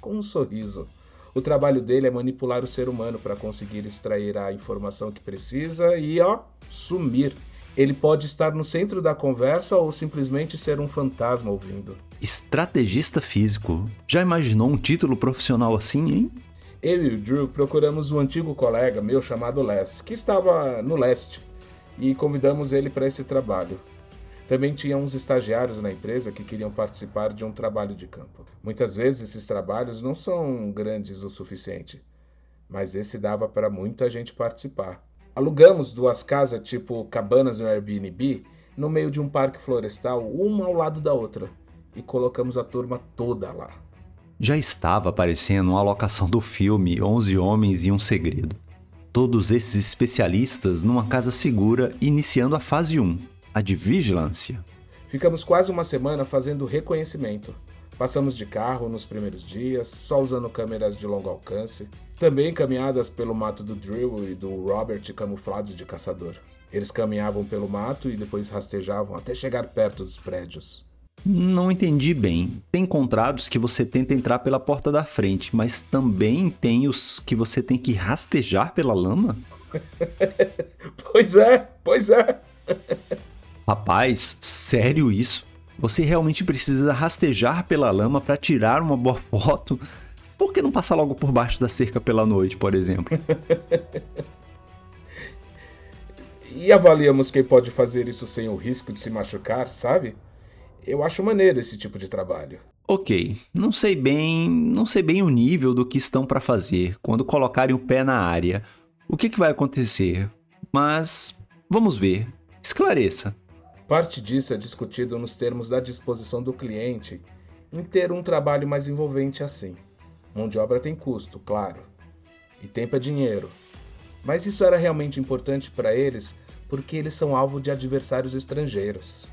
com um sorriso. O trabalho dele é manipular o ser humano para conseguir extrair a informação que precisa e ó, sumir. Ele pode estar no centro da conversa ou simplesmente ser um fantasma ouvindo. Estrategista físico. Já imaginou um título profissional assim, hein? Eu e o Drew procuramos um antigo colega meu chamado Les, que estava no leste, e convidamos ele para esse trabalho. Também tinha uns estagiários na empresa que queriam participar de um trabalho de campo. Muitas vezes esses trabalhos não são grandes o suficiente, mas esse dava para muita gente participar. Alugamos duas casas, tipo cabanas no Airbnb, no meio de um parque florestal, uma ao lado da outra, e colocamos a turma toda lá. Já estava aparecendo uma locação do filme Onze Homens e um Segredo. Todos esses especialistas numa casa segura, iniciando a fase 1, a de vigilância. Ficamos quase uma semana fazendo reconhecimento. Passamos de carro nos primeiros dias, só usando câmeras de longo alcance. Também caminhadas pelo mato do Drill e do Robert camuflados de caçador. Eles caminhavam pelo mato e depois rastejavam até chegar perto dos prédios. Não entendi bem. Tem contratos que você tenta entrar pela porta da frente, mas também tem os que você tem que rastejar pela lama? pois é, pois é. Rapaz, sério isso? Você realmente precisa rastejar pela lama para tirar uma boa foto? Por que não passar logo por baixo da cerca pela noite, por exemplo? e avaliamos quem pode fazer isso sem o risco de se machucar, sabe? Eu acho maneiro esse tipo de trabalho. Ok, não sei bem, não sei bem o nível do que estão para fazer quando colocarem o pé na área. O que, que vai acontecer? Mas vamos ver. Esclareça. Parte disso é discutido nos termos da disposição do cliente em ter um trabalho mais envolvente assim. Mão de obra tem custo, claro, e tempo é dinheiro. Mas isso era realmente importante para eles porque eles são alvo de adversários estrangeiros.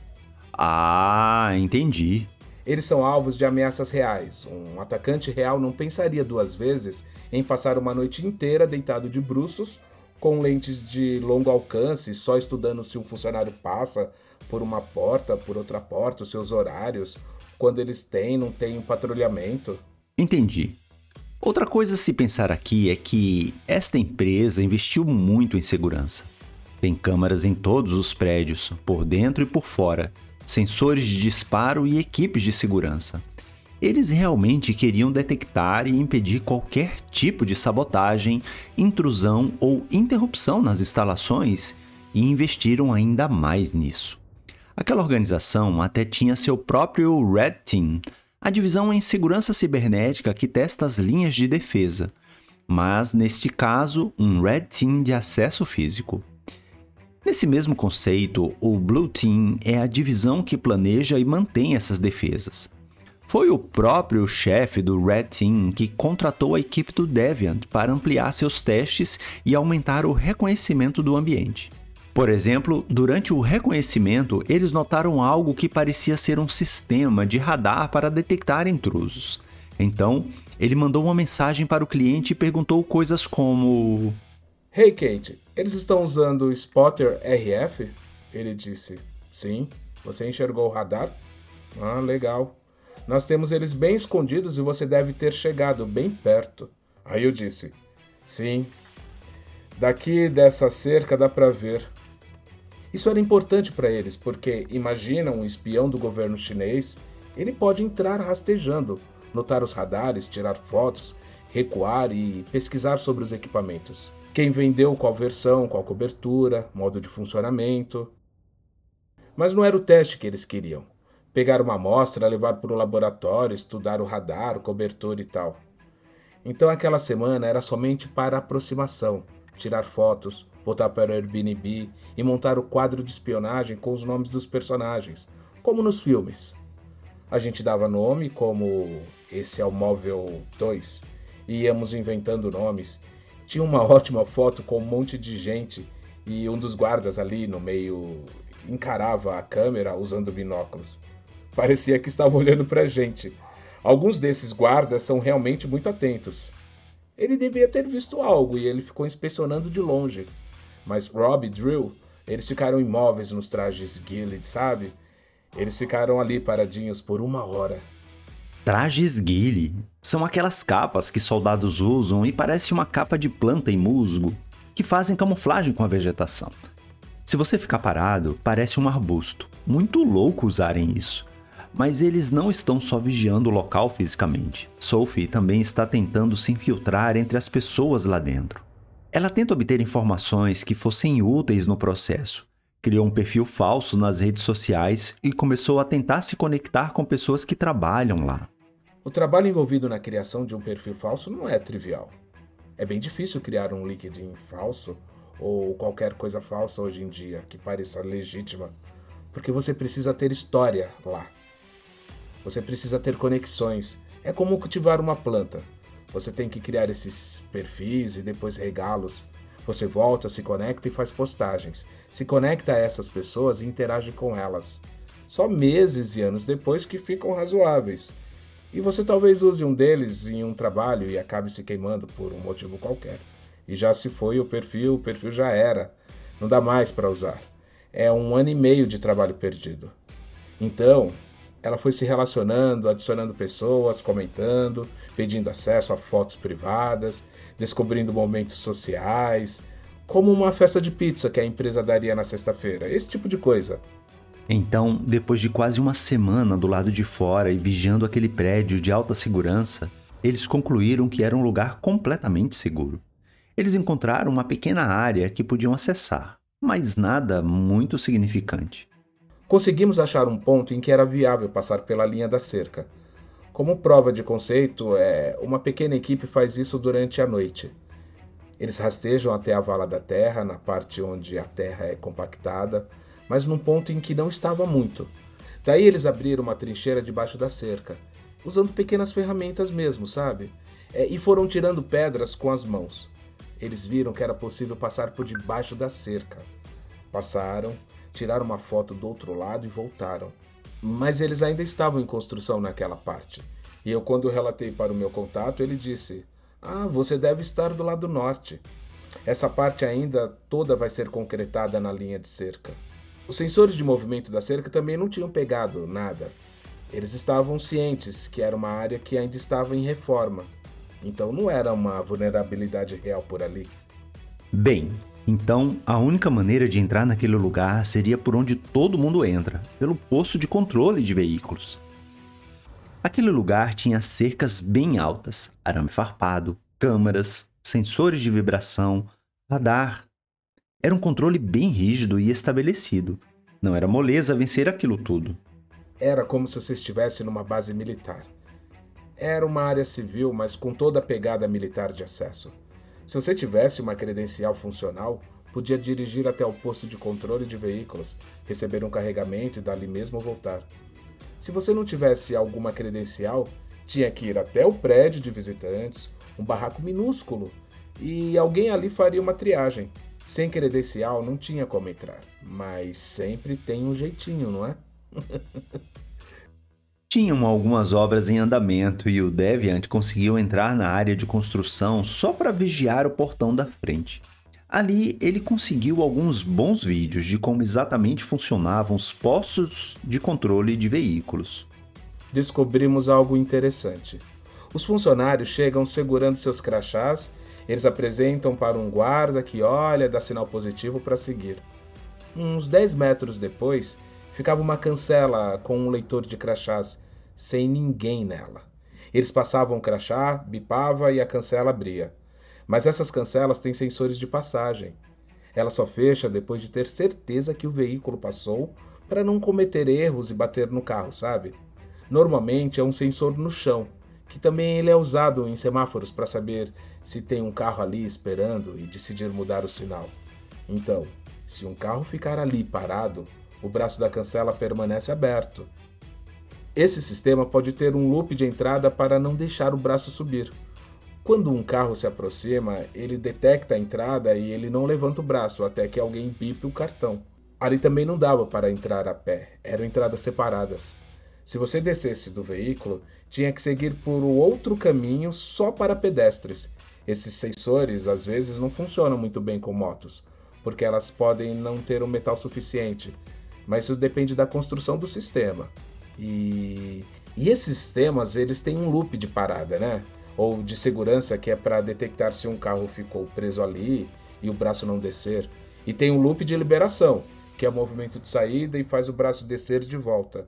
Ah, entendi. Eles são alvos de ameaças reais. Um atacante real não pensaria duas vezes em passar uma noite inteira deitado de bruços, com lentes de longo alcance, só estudando se um funcionário passa por uma porta, por outra porta, os seus horários, quando eles têm, não têm um patrulhamento. Entendi. Outra coisa a se pensar aqui é que esta empresa investiu muito em segurança. Tem câmeras em todos os prédios, por dentro e por fora, sensores de disparo e equipes de segurança. Eles realmente queriam detectar e impedir qualquer tipo de sabotagem, intrusão ou interrupção nas instalações e investiram ainda mais nisso. Aquela organização até tinha seu próprio Red Team, a divisão em segurança cibernética que testa as linhas de defesa, mas neste caso, um Red Team de acesso físico. Nesse mesmo conceito, o Blue Team é a divisão que planeja e mantém essas defesas. Foi o próprio chefe do Red Team que contratou a equipe do Deviant para ampliar seus testes e aumentar o reconhecimento do ambiente. Por exemplo, durante o reconhecimento, eles notaram algo que parecia ser um sistema de radar para detectar intrusos. Então, ele mandou uma mensagem para o cliente e perguntou coisas como: Hey Kate, eles estão usando o Spotter RF? Ele disse: Sim. Você enxergou o radar? Ah, legal. Nós temos eles bem escondidos e você deve ter chegado bem perto. Aí eu disse: Sim. Daqui dessa cerca dá para ver. Isso era importante para eles, porque imagina um espião do governo chinês, ele pode entrar rastejando, notar os radares, tirar fotos, recuar e pesquisar sobre os equipamentos quem vendeu qual versão, qual cobertura, modo de funcionamento. Mas não era o teste que eles queriam. Pegar uma amostra, levar para o laboratório, estudar o radar, o cobertor e tal. Então aquela semana era somente para aproximação, tirar fotos, voltar para o Airbnb e montar o quadro de espionagem com os nomes dos personagens, como nos filmes. A gente dava nome como esse é o móvel 2 e íamos inventando nomes tinha uma ótima foto com um monte de gente e um dos guardas ali no meio encarava a câmera usando binóculos. Parecia que estava olhando para a gente. Alguns desses guardas são realmente muito atentos. Ele devia ter visto algo e ele ficou inspecionando de longe. Mas Rob e Drill, eles ficaram imóveis nos trajes Gilead, sabe? Eles ficaram ali paradinhos por uma hora. Trajes guile são aquelas capas que soldados usam e parece uma capa de planta e musgo que fazem camuflagem com a vegetação. Se você ficar parado, parece um arbusto. Muito louco usarem isso. Mas eles não estão só vigiando o local fisicamente. Sophie também está tentando se infiltrar entre as pessoas lá dentro. Ela tenta obter informações que fossem úteis no processo. Criou um perfil falso nas redes sociais e começou a tentar se conectar com pessoas que trabalham lá. O trabalho envolvido na criação de um perfil falso não é trivial. É bem difícil criar um LinkedIn falso ou qualquer coisa falsa hoje em dia que pareça legítima, porque você precisa ter história lá. Você precisa ter conexões. É como cultivar uma planta. Você tem que criar esses perfis e depois regá-los. Você volta, se conecta e faz postagens. Se conecta a essas pessoas e interage com elas. Só meses e anos depois que ficam razoáveis. E você talvez use um deles em um trabalho e acabe se queimando por um motivo qualquer. E já se foi o perfil, o perfil já era. Não dá mais para usar. É um ano e meio de trabalho perdido. Então, ela foi se relacionando, adicionando pessoas, comentando, pedindo acesso a fotos privadas, descobrindo momentos sociais, como uma festa de pizza que a empresa daria na sexta-feira, esse tipo de coisa. Então, depois de quase uma semana do lado de fora e vigiando aquele prédio de alta segurança, eles concluíram que era um lugar completamente seguro. Eles encontraram uma pequena área que podiam acessar, mas nada muito significante. Conseguimos achar um ponto em que era viável passar pela linha da cerca. Como prova de conceito, é, uma pequena equipe faz isso durante a noite. Eles rastejam até a vala da terra, na parte onde a terra é compactada, mas num ponto em que não estava muito. Daí eles abriram uma trincheira debaixo da cerca, usando pequenas ferramentas mesmo, sabe? É, e foram tirando pedras com as mãos. Eles viram que era possível passar por debaixo da cerca. Passaram, tiraram uma foto do outro lado e voltaram. Mas eles ainda estavam em construção naquela parte. E eu, quando relatei para o meu contato, ele disse: Ah, você deve estar do lado norte. Essa parte ainda toda vai ser concretada na linha de cerca. Os sensores de movimento da cerca também não tinham pegado nada. Eles estavam cientes que era uma área que ainda estava em reforma. Então não era uma vulnerabilidade real por ali. Bem, então, a única maneira de entrar naquele lugar seria por onde todo mundo entra, pelo posto de controle de veículos. Aquele lugar tinha cercas bem altas, arame farpado, câmeras, sensores de vibração, radar. Era um controle bem rígido e estabelecido. Não era moleza vencer aquilo tudo. Era como se você estivesse numa base militar. Era uma área civil, mas com toda a pegada militar de acesso. Se você tivesse uma credencial funcional, podia dirigir até o posto de controle de veículos, receber um carregamento e dali mesmo voltar. Se você não tivesse alguma credencial, tinha que ir até o prédio de visitantes, um barraco minúsculo, e alguém ali faria uma triagem. Sem credencial não tinha como entrar, mas sempre tem um jeitinho, não é? Tinham algumas obras em andamento e o Deviant conseguiu entrar na área de construção só para vigiar o portão da frente. Ali ele conseguiu alguns bons vídeos de como exatamente funcionavam os postos de controle de veículos. Descobrimos algo interessante. Os funcionários chegam segurando seus crachás, eles apresentam para um guarda que olha, dá sinal positivo para seguir. Uns 10 metros depois, ficava uma cancela com um leitor de crachás, sem ninguém nela. Eles passavam o crachá, bipava e a cancela abria. Mas essas cancelas têm sensores de passagem. Ela só fecha depois de ter certeza que o veículo passou para não cometer erros e bater no carro, sabe? Normalmente é um sensor no chão, que também ele é usado em semáforos para saber se tem um carro ali esperando e decidir mudar o sinal. Então, se um carro ficar ali parado, o braço da cancela permanece aberto. Esse sistema pode ter um loop de entrada para não deixar o braço subir. Quando um carro se aproxima, ele detecta a entrada e ele não levanta o braço até que alguém bipe o cartão. Ali também não dava para entrar a pé, eram entradas separadas. Se você descesse do veículo, tinha que seguir por outro caminho só para pedestres. Esses sensores às vezes não funcionam muito bem com motos, porque elas podem não ter um metal suficiente, mas isso depende da construção do sistema. E, e esses sistemas eles têm um loop de parada, né? Ou de segurança que é para detectar se um carro ficou preso ali e o braço não descer. E tem um loop de liberação, que é o movimento de saída e faz o braço descer de volta.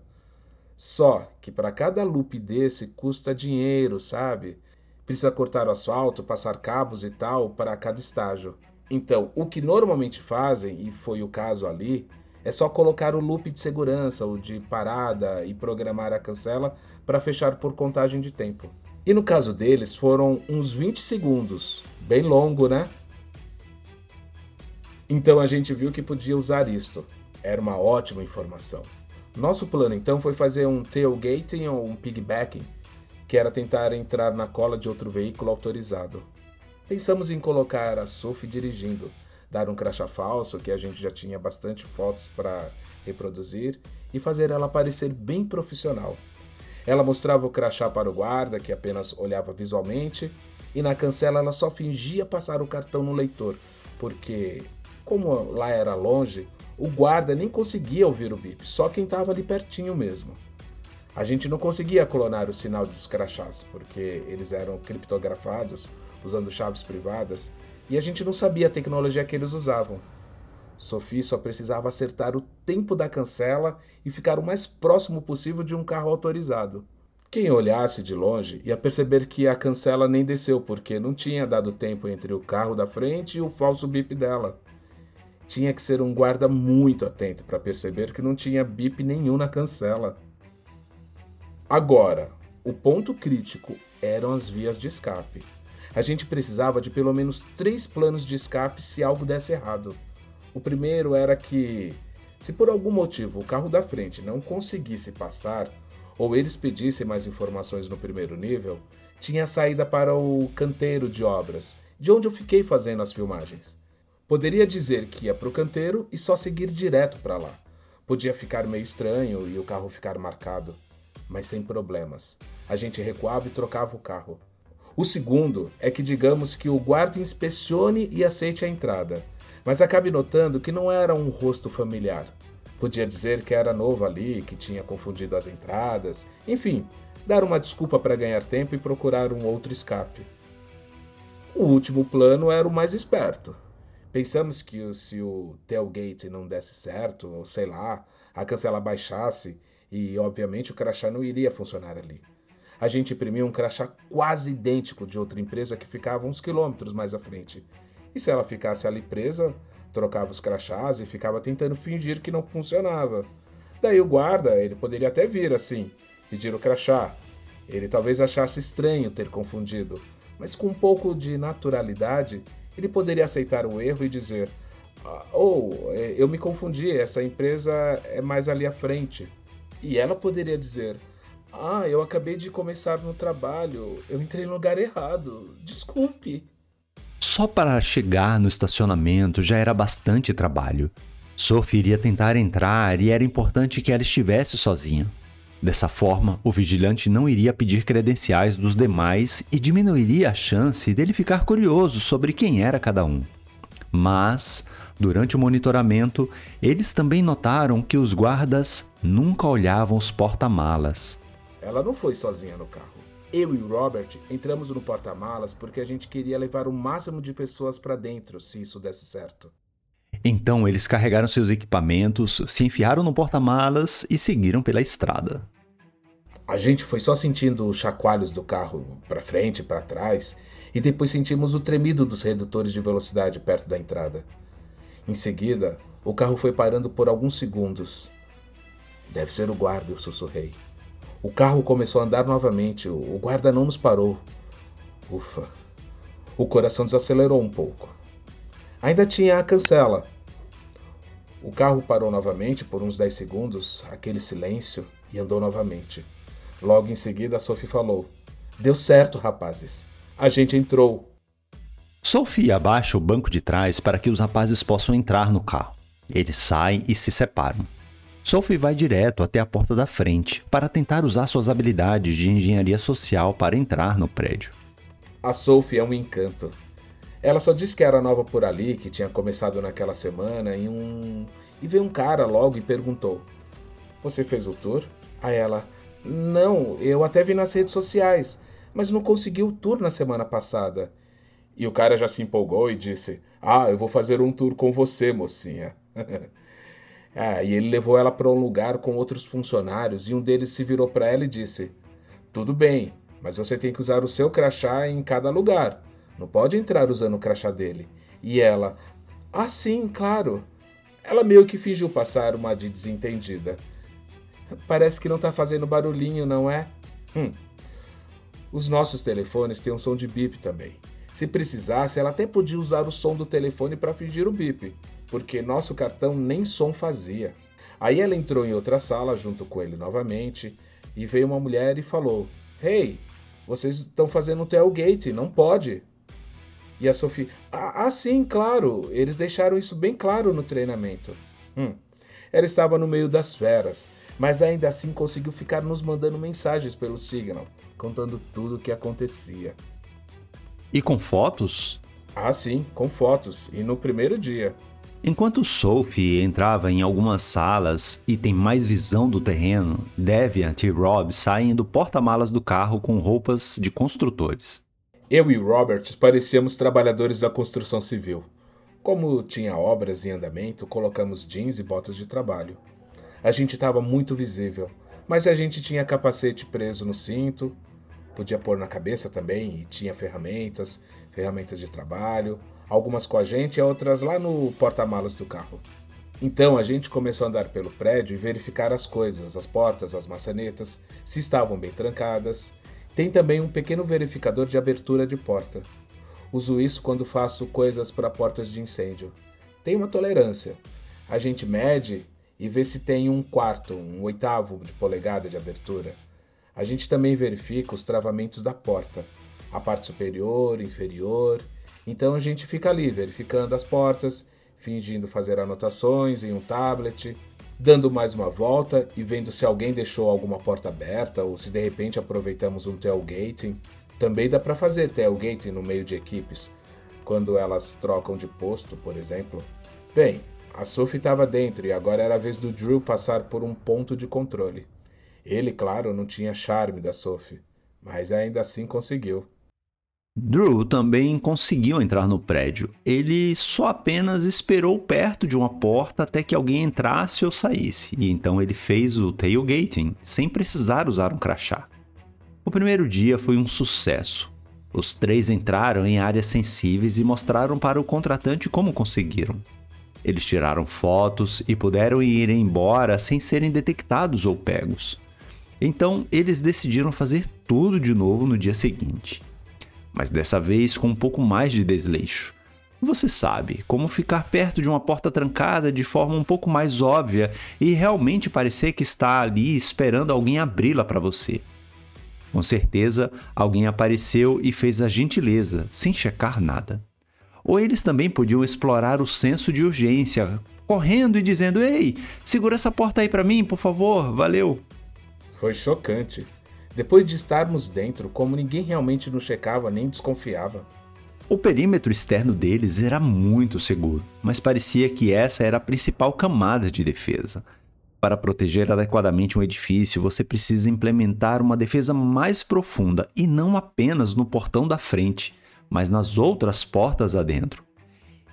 Só que para cada loop desse custa dinheiro, sabe? Precisa cortar o asfalto, passar cabos e tal para cada estágio. Então, o que normalmente fazem, e foi o caso ali, é só colocar o loop de segurança ou de parada e programar a cancela para fechar por contagem de tempo. E no caso deles foram uns 20 segundos, bem longo, né? Então a gente viu que podia usar isto. Era uma ótima informação. Nosso plano então foi fazer um tailgating ou um piggybacking, que era tentar entrar na cola de outro veículo autorizado. Pensamos em colocar a Sophie dirigindo, dar um crachá falso, que a gente já tinha bastante fotos para reproduzir, e fazer ela parecer bem profissional. Ela mostrava o crachá para o guarda, que apenas olhava visualmente, e na cancela ela só fingia passar o cartão no leitor, porque, como lá era longe, o guarda nem conseguia ouvir o bip, só quem estava ali pertinho mesmo. A gente não conseguia clonar o sinal dos crachás, porque eles eram criptografados, usando chaves privadas, e a gente não sabia a tecnologia que eles usavam. Sophie só precisava acertar o tempo da cancela e ficar o mais próximo possível de um carro autorizado. Quem olhasse de longe ia perceber que a cancela nem desceu, porque não tinha dado tempo entre o carro da frente e o falso bip dela. Tinha que ser um guarda muito atento para perceber que não tinha bip nenhum na cancela. Agora, o ponto crítico eram as vias de escape. A gente precisava de pelo menos três planos de escape se algo desse errado. O primeiro era que, se por algum motivo o carro da frente não conseguisse passar, ou eles pedissem mais informações no primeiro nível, tinha saída para o canteiro de obras, de onde eu fiquei fazendo as filmagens. Poderia dizer que ia para o canteiro e só seguir direto para lá. Podia ficar meio estranho e o carro ficar marcado mas sem problemas. A gente recuava e trocava o carro. O segundo é que digamos que o guarda inspecione e aceite a entrada, mas acabe notando que não era um rosto familiar. Podia dizer que era novo ali, que tinha confundido as entradas, enfim, dar uma desculpa para ganhar tempo e procurar um outro escape. O último plano era o mais esperto. Pensamos que se o tailgate não desse certo, ou sei lá, a cancela baixasse e, obviamente, o crachá não iria funcionar ali. A gente imprimiu um crachá quase idêntico de outra empresa que ficava uns quilômetros mais à frente. E se ela ficasse ali presa, trocava os crachás e ficava tentando fingir que não funcionava. Daí o guarda, ele poderia até vir assim, pedir o crachá. Ele talvez achasse estranho ter confundido, mas com um pouco de naturalidade, ele poderia aceitar o erro e dizer: ah, Ou, oh, eu me confundi, essa empresa é mais ali à frente. E ela poderia dizer: Ah, eu acabei de começar no trabalho, eu entrei no lugar errado, desculpe. Só para chegar no estacionamento já era bastante trabalho. Sophie iria tentar entrar e era importante que ela estivesse sozinha. Dessa forma, o vigilante não iria pedir credenciais dos demais e diminuiria a chance dele ficar curioso sobre quem era cada um. Mas Durante o monitoramento, eles também notaram que os guardas nunca olhavam os porta-malas. Ela não foi sozinha no carro. Eu e o Robert entramos no porta-malas porque a gente queria levar o máximo de pessoas para dentro, se isso desse certo. Então eles carregaram seus equipamentos, se enfiaram no porta-malas e seguiram pela estrada. A gente foi só sentindo os chacoalhos do carro para frente e para trás, e depois sentimos o tremido dos redutores de velocidade perto da entrada. Em seguida, o carro foi parando por alguns segundos. Deve ser o guarda, eu sussurrei. O carro começou a andar novamente. O guarda não nos parou. Ufa. O coração desacelerou um pouco. Ainda tinha a cancela. O carro parou novamente por uns 10 segundos, aquele silêncio, e andou novamente. Logo em seguida, a Sophie falou: Deu certo, rapazes. A gente entrou. Sophie abaixa o banco de trás para que os rapazes possam entrar no carro. Eles saem e se separam. Sophie vai direto até a porta da frente para tentar usar suas habilidades de engenharia social para entrar no prédio. A Sophie é um encanto. Ela só disse que era nova por ali, que tinha começado naquela semana e um e veio um cara logo e perguntou: "Você fez o tour?" A ela: "Não, eu até vi nas redes sociais, mas não consegui o tour na semana passada." E o cara já se empolgou e disse: Ah, eu vou fazer um tour com você, mocinha. ah, e ele levou ela para um lugar com outros funcionários e um deles se virou para ela e disse: Tudo bem, mas você tem que usar o seu crachá em cada lugar. Não pode entrar usando o crachá dele. E ela: Ah, sim, claro. Ela meio que fingiu passar uma de desentendida. Parece que não tá fazendo barulhinho, não é? Hum. Os nossos telefones têm um som de bip também. Se precisasse, ela até podia usar o som do telefone para fingir o bip, porque nosso cartão nem som fazia. Aí ela entrou em outra sala junto com ele novamente e veio uma mulher e falou: Hey, vocês estão fazendo tailgate, não pode. E a Sophie: ah, ah, sim, claro, eles deixaram isso bem claro no treinamento. Hum. Ela estava no meio das feras, mas ainda assim conseguiu ficar nos mandando mensagens pelo Signal, contando tudo o que acontecia. E com fotos? Ah, sim, com fotos, e no primeiro dia. Enquanto Sophie entrava em algumas salas e tem mais visão do terreno, Deviant e Rob saem do porta-malas do carro com roupas de construtores. Eu e Robert parecíamos trabalhadores da construção civil. Como tinha obras em andamento, colocamos jeans e botas de trabalho. A gente estava muito visível, mas a gente tinha capacete preso no cinto, podia pôr na cabeça também e tinha ferramentas, ferramentas de trabalho, algumas com a gente e outras lá no porta-malas do carro. Então a gente começou a andar pelo prédio e verificar as coisas, as portas, as maçanetas, se estavam bem trancadas. Tem também um pequeno verificador de abertura de porta. Uso isso quando faço coisas para portas de incêndio. Tem uma tolerância. A gente mede e vê se tem um quarto, um oitavo de polegada de abertura. A gente também verifica os travamentos da porta, a parte superior, inferior então a gente fica ali verificando as portas, fingindo fazer anotações em um tablet, dando mais uma volta e vendo se alguém deixou alguma porta aberta ou se de repente aproveitamos um tailgating. Também dá para fazer tailgating no meio de equipes, quando elas trocam de posto, por exemplo. Bem, a Sophie estava dentro e agora era a vez do Drew passar por um ponto de controle. Ele, claro, não tinha charme da Sophie, mas ainda assim conseguiu. Drew também conseguiu entrar no prédio. Ele só apenas esperou perto de uma porta até que alguém entrasse ou saísse, e então ele fez o tailgating sem precisar usar um crachá. O primeiro dia foi um sucesso. Os três entraram em áreas sensíveis e mostraram para o contratante como conseguiram. Eles tiraram fotos e puderam ir embora sem serem detectados ou pegos. Então eles decidiram fazer tudo de novo no dia seguinte mas dessa vez com um pouco mais de desleixo. Você sabe como ficar perto de uma porta trancada de forma um pouco mais óbvia e realmente parecer que está ali esperando alguém abri-la para você. Com certeza, alguém apareceu e fez a gentileza, sem checar nada. Ou eles também podiam explorar o senso de urgência, correndo e dizendo: Ei, segura essa porta aí para mim, por favor, valeu. Foi chocante. Depois de estarmos dentro, como ninguém realmente nos checava nem desconfiava. O perímetro externo deles era muito seguro, mas parecia que essa era a principal camada de defesa. Para proteger adequadamente um edifício, você precisa implementar uma defesa mais profunda e não apenas no portão da frente, mas nas outras portas adentro.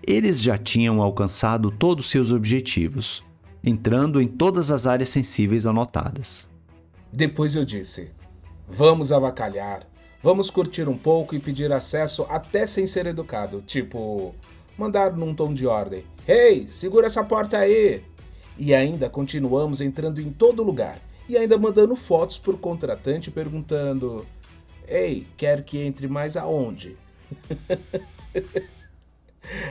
Eles já tinham alcançado todos seus objetivos, entrando em todas as áreas sensíveis anotadas. Depois eu disse: Vamos avacalhar. Vamos curtir um pouco e pedir acesso até sem ser educado. Tipo, mandar num tom de ordem: Ei, hey, segura essa porta aí! E ainda continuamos entrando em todo lugar. E ainda mandando fotos por contratante perguntando: Ei, quer que entre mais aonde?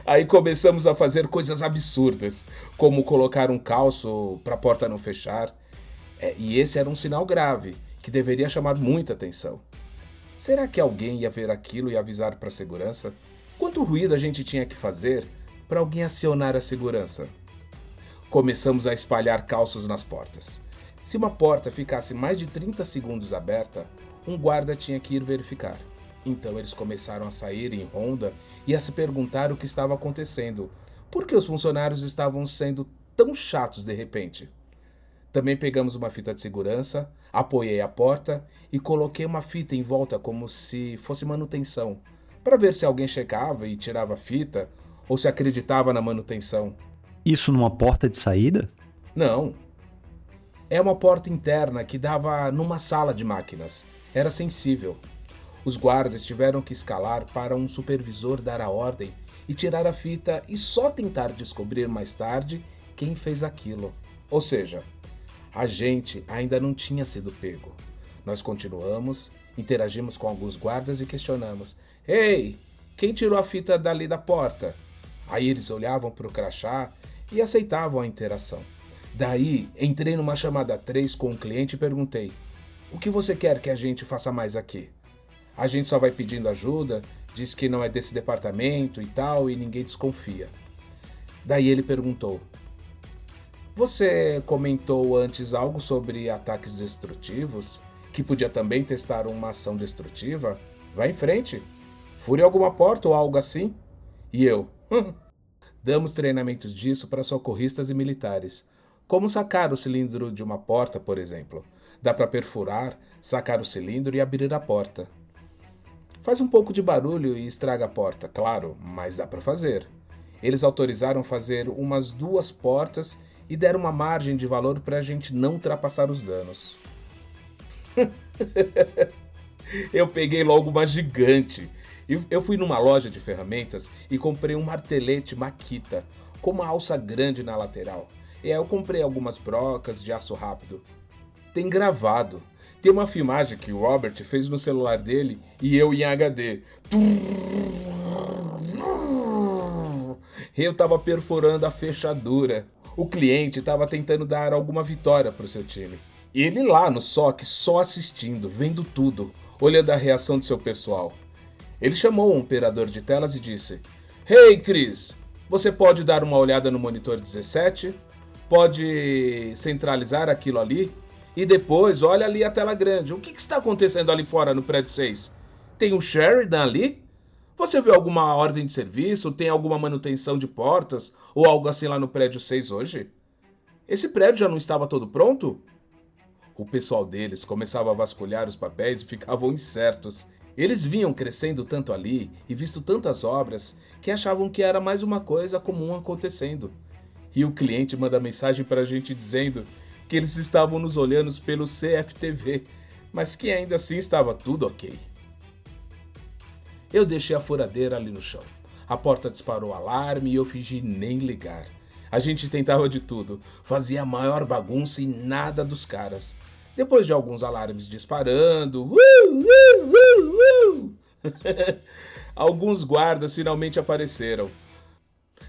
Aí começamos a fazer coisas absurdas, como colocar um calço para a porta não fechar. É, e esse era um sinal grave que deveria chamar muita atenção. Será que alguém ia ver aquilo e avisar para a segurança? Quanto ruído a gente tinha que fazer para alguém acionar a segurança? Começamos a espalhar calços nas portas. Se uma porta ficasse mais de 30 segundos aberta, um guarda tinha que ir verificar. Então eles começaram a sair em ronda e a se perguntar o que estava acontecendo. Por que os funcionários estavam sendo tão chatos de repente? Também pegamos uma fita de segurança, apoiei a porta e coloquei uma fita em volta como se fosse manutenção, para ver se alguém checava e tirava a fita ou se acreditava na manutenção. Isso numa porta de saída? Não. É uma porta interna que dava numa sala de máquinas. Era sensível. Os guardas tiveram que escalar para um supervisor dar a ordem e tirar a fita e só tentar descobrir mais tarde quem fez aquilo. Ou seja, a gente ainda não tinha sido pego. Nós continuamos, interagimos com alguns guardas e questionamos: Ei, quem tirou a fita dali da porta? Aí eles olhavam para o crachá e aceitavam a interação. Daí entrei numa chamada 3 com um cliente e perguntei: O que você quer que a gente faça mais aqui? A gente só vai pedindo ajuda, diz que não é desse departamento e tal, e ninguém desconfia. Daí ele perguntou: Você comentou antes algo sobre ataques destrutivos, que podia também testar uma ação destrutiva? Vai em frente. Fure alguma porta ou algo assim? E eu? Damos treinamentos disso para socorristas e militares. Como sacar o cilindro de uma porta, por exemplo. Dá para perfurar, sacar o cilindro e abrir a porta. Faz um pouco de barulho e estraga a porta, claro, mas dá para fazer. Eles autorizaram fazer umas duas portas e deram uma margem de valor para a gente não ultrapassar os danos. eu peguei logo uma gigante. Eu fui numa loja de ferramentas e comprei um martelete Makita com uma alça grande na lateral. E aí eu comprei algumas brocas de aço rápido. Tem gravado. Tem uma filmagem que o Robert fez no celular dele e eu em HD. Eu tava perforando a fechadura o cliente estava tentando dar alguma vitória para o seu time. E ele lá no SOC, só assistindo, vendo tudo, olhando a reação do seu pessoal. Ele chamou um operador de telas e disse: Hey Chris, você pode dar uma olhada no monitor 17? Pode centralizar aquilo ali? E depois olha ali a tela grande. O que, que está acontecendo ali fora no prédio 6? Tem o Sheridan ali? Você viu alguma ordem de serviço? Tem alguma manutenção de portas? Ou algo assim lá no prédio 6 hoje? Esse prédio já não estava todo pronto? O pessoal deles começava a vasculhar os papéis e ficavam incertos. Eles vinham crescendo tanto ali e visto tantas obras que achavam que era mais uma coisa comum acontecendo. E o cliente manda mensagem para a gente dizendo que eles estavam nos olhando pelo CFTV, mas que ainda assim estava tudo ok. Eu deixei a furadeira ali no chão. A porta disparou alarme e eu fingi nem ligar. A gente tentava de tudo, fazia a maior bagunça e nada dos caras. Depois de alguns alarmes disparando, uh, uh, uh, alguns guardas finalmente apareceram.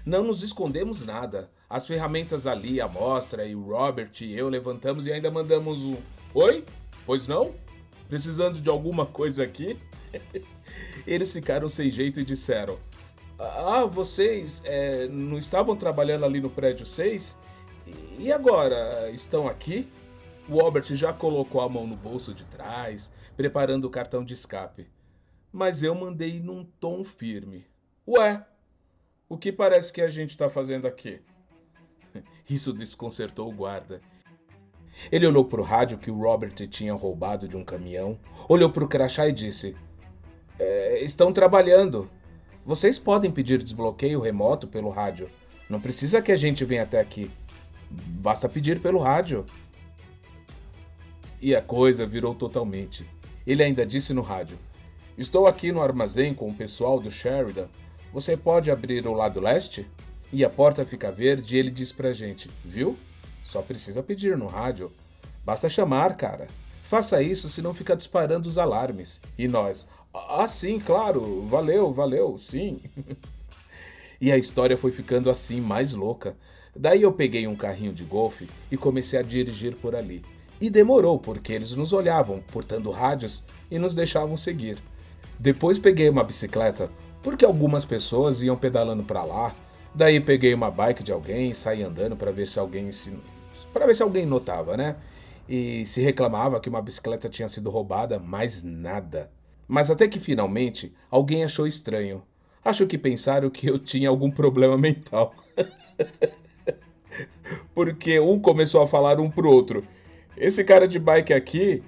Não nos escondemos nada. As ferramentas ali, a mostra e o Robert e eu levantamos e ainda mandamos um: Oi? Pois não? Precisando de alguma coisa aqui? Eles ficaram sem jeito e disseram: Ah, vocês é, não estavam trabalhando ali no prédio 6? E agora? Estão aqui? O Albert já colocou a mão no bolso de trás, preparando o cartão de escape. Mas eu mandei num tom firme: Ué, o que parece que a gente está fazendo aqui? Isso desconcertou o guarda. Ele olhou para o rádio que o Robert tinha roubado de um caminhão, olhou para o crachá e disse: é, estão trabalhando. Vocês podem pedir desbloqueio remoto pelo rádio. Não precisa que a gente venha até aqui. Basta pedir pelo rádio. E a coisa virou totalmente. Ele ainda disse no rádio: Estou aqui no armazém com o pessoal do Sheridan. Você pode abrir o lado leste? E a porta fica verde e ele diz pra gente: Viu? Só precisa pedir no rádio. Basta chamar, cara. Faça isso, senão fica disparando os alarmes. E nós, ah, sim, claro, valeu, valeu, sim. e a história foi ficando assim mais louca. Daí eu peguei um carrinho de golfe e comecei a dirigir por ali. E demorou, porque eles nos olhavam, portando rádios e nos deixavam seguir. Depois peguei uma bicicleta, porque algumas pessoas iam pedalando para lá. Daí peguei uma bike de alguém, saí andando para ver se alguém se para ver se alguém notava, né? E se reclamava que uma bicicleta tinha sido roubada, mas nada. Mas até que finalmente alguém achou estranho. Acho que pensaram que eu tinha algum problema mental. Porque um começou a falar um pro outro. Esse cara de bike aqui.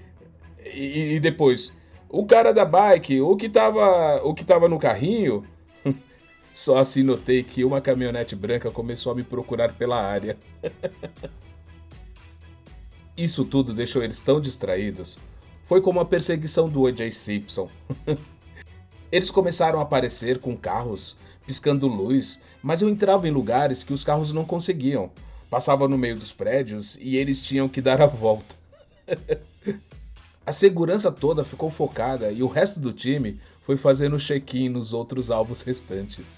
E, e depois, o cara da bike, o que tava, o que tava no carrinho. Só assim notei que uma caminhonete branca começou a me procurar pela área. Isso tudo deixou eles tão distraídos foi como a perseguição do O.J. Simpson. Eles começaram a aparecer com carros piscando luz, mas eu entrava em lugares que os carros não conseguiam. Passava no meio dos prédios e eles tinham que dar a volta. a segurança toda ficou focada e o resto do time foi fazendo check-in nos outros alvos restantes.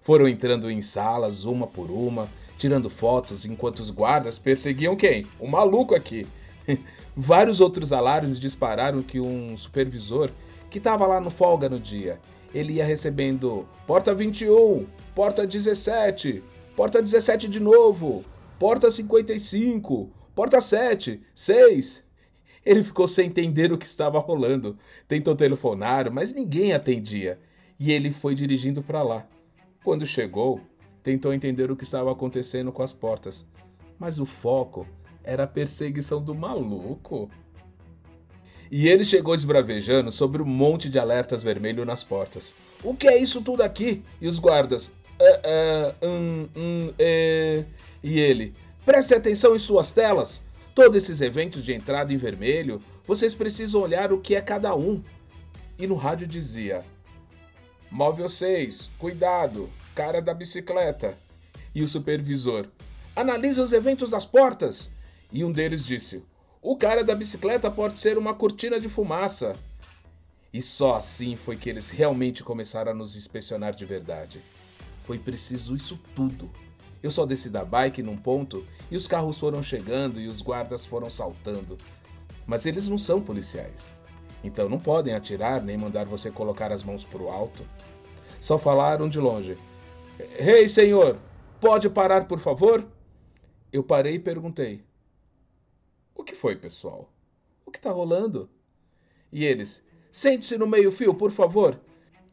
Foram entrando em salas uma por uma, tirando fotos enquanto os guardas perseguiam quem? O maluco aqui. Vários outros alarmes dispararam que um supervisor que estava lá no folga no dia, ele ia recebendo porta 21, porta 17, porta 17 de novo. Porta 55, porta 7, 6. Ele ficou sem entender o que estava rolando. Tentou telefonar, mas ninguém atendia. E ele foi dirigindo para lá. Quando chegou, tentou entender o que estava acontecendo com as portas. Mas o foco era a perseguição do maluco. E ele chegou esbravejando sobre um monte de alertas vermelhos nas portas. O que é isso tudo aqui? E os guardas. É, é, hum, hum, é... E ele. Preste atenção em suas telas. Todos esses eventos de entrada em vermelho, vocês precisam olhar o que é cada um. E no rádio dizia: Móvel 6, cuidado, cara da bicicleta. E o supervisor: Analise os eventos das portas. E um deles disse: O cara da bicicleta pode ser uma cortina de fumaça. E só assim foi que eles realmente começaram a nos inspecionar de verdade. Foi preciso isso tudo. Eu só desci da bike num ponto e os carros foram chegando e os guardas foram saltando. Mas eles não são policiais. Então não podem atirar nem mandar você colocar as mãos pro alto. Só falaram de longe: Rei, hey, senhor, pode parar, por favor? Eu parei e perguntei: O que foi, pessoal? O que está rolando? E eles: Sente-se no meio-fio, por favor.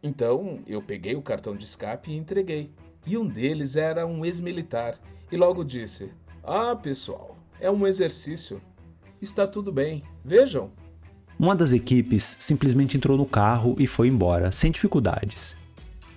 Então eu peguei o cartão de escape e entreguei. E um deles era um ex-militar. E logo disse: Ah, pessoal, é um exercício. Está tudo bem. Vejam. Uma das equipes simplesmente entrou no carro e foi embora, sem dificuldades.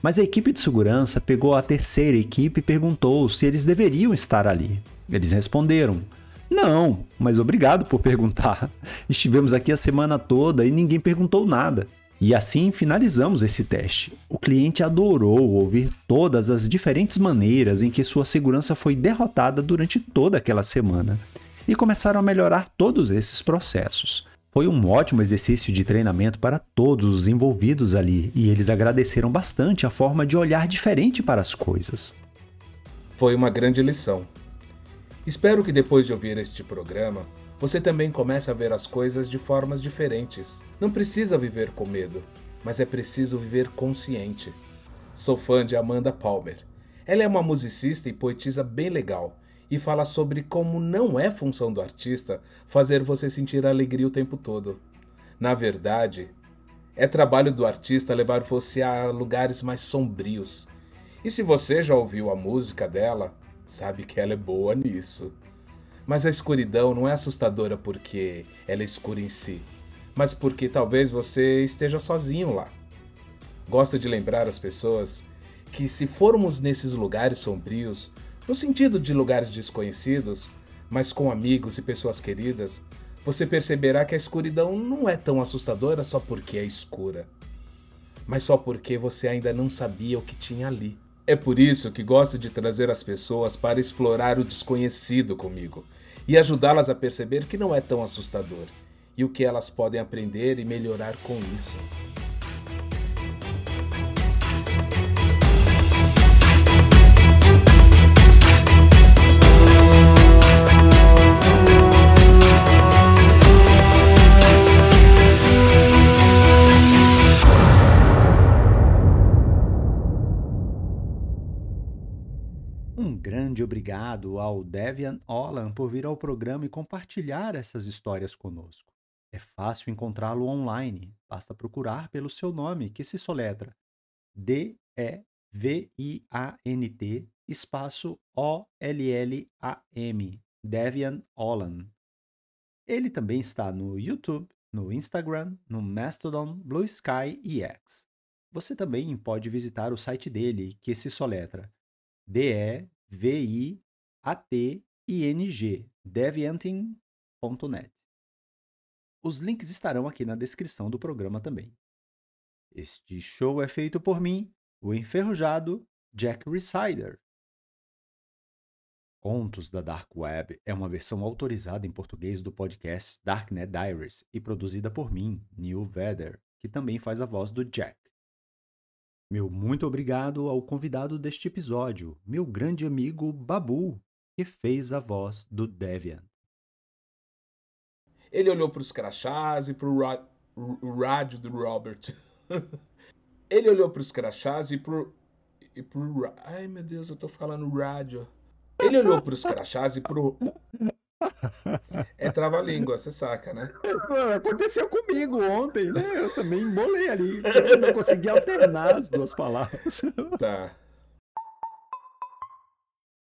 Mas a equipe de segurança pegou a terceira equipe e perguntou se eles deveriam estar ali. Eles responderam: Não, mas obrigado por perguntar. Estivemos aqui a semana toda e ninguém perguntou nada. E assim finalizamos esse teste. O cliente adorou ouvir todas as diferentes maneiras em que sua segurança foi derrotada durante toda aquela semana e começaram a melhorar todos esses processos. Foi um ótimo exercício de treinamento para todos os envolvidos ali e eles agradeceram bastante a forma de olhar diferente para as coisas. Foi uma grande lição. Espero que depois de ouvir este programa, você também comece a ver as coisas de formas diferentes. Não precisa viver com medo, mas é preciso viver consciente. Sou fã de Amanda Palmer. Ela é uma musicista e poetisa bem legal e fala sobre como não é função do artista fazer você sentir alegria o tempo todo. Na verdade, é trabalho do artista levar você a lugares mais sombrios. E se você já ouviu a música dela, sabe que ela é boa nisso. Mas a escuridão não é assustadora porque ela é escura em si, mas porque talvez você esteja sozinho lá. Gosto de lembrar as pessoas que se formos nesses lugares sombrios, no sentido de lugares desconhecidos, mas com amigos e pessoas queridas, você perceberá que a escuridão não é tão assustadora só porque é escura, mas só porque você ainda não sabia o que tinha ali. É por isso que gosto de trazer as pessoas para explorar o desconhecido comigo e ajudá-las a perceber que não é tão assustador e o que elas podem aprender e melhorar com isso. Grande obrigado ao Devian Olan por vir ao programa e compartilhar essas histórias conosco. É fácil encontrá-lo online, basta procurar pelo seu nome, que se soletra D-E-V-I-A-N-T espaço O-L-L-A-M, Devian Olan. Ele também está no YouTube, no Instagram, no Mastodon, Blue Sky e X. Você também pode visitar o site dele, que se soletra D-E V-I-A-T-I-N-G, devianting.net. Os links estarão aqui na descrição do programa também. Este show é feito por mim, o enferrujado Jack Resider. Contos da Dark Web é uma versão autorizada em português do podcast Darknet Diaries e produzida por mim, Neil Vedder, que também faz a voz do Jack. Meu muito obrigado ao convidado deste episódio, meu grande amigo Babu, que fez a voz do Devian. Ele olhou para os crachás e para o rádio do Robert. Ele olhou para os crachás e para e pro... Ai, meu Deus, eu tô falando rádio. Ele olhou pros crachás e pro. É trava-língua, você saca, né? Aconteceu comigo ontem, né? Eu também embolei ali. Eu não consegui alternar as duas palavras. Tá.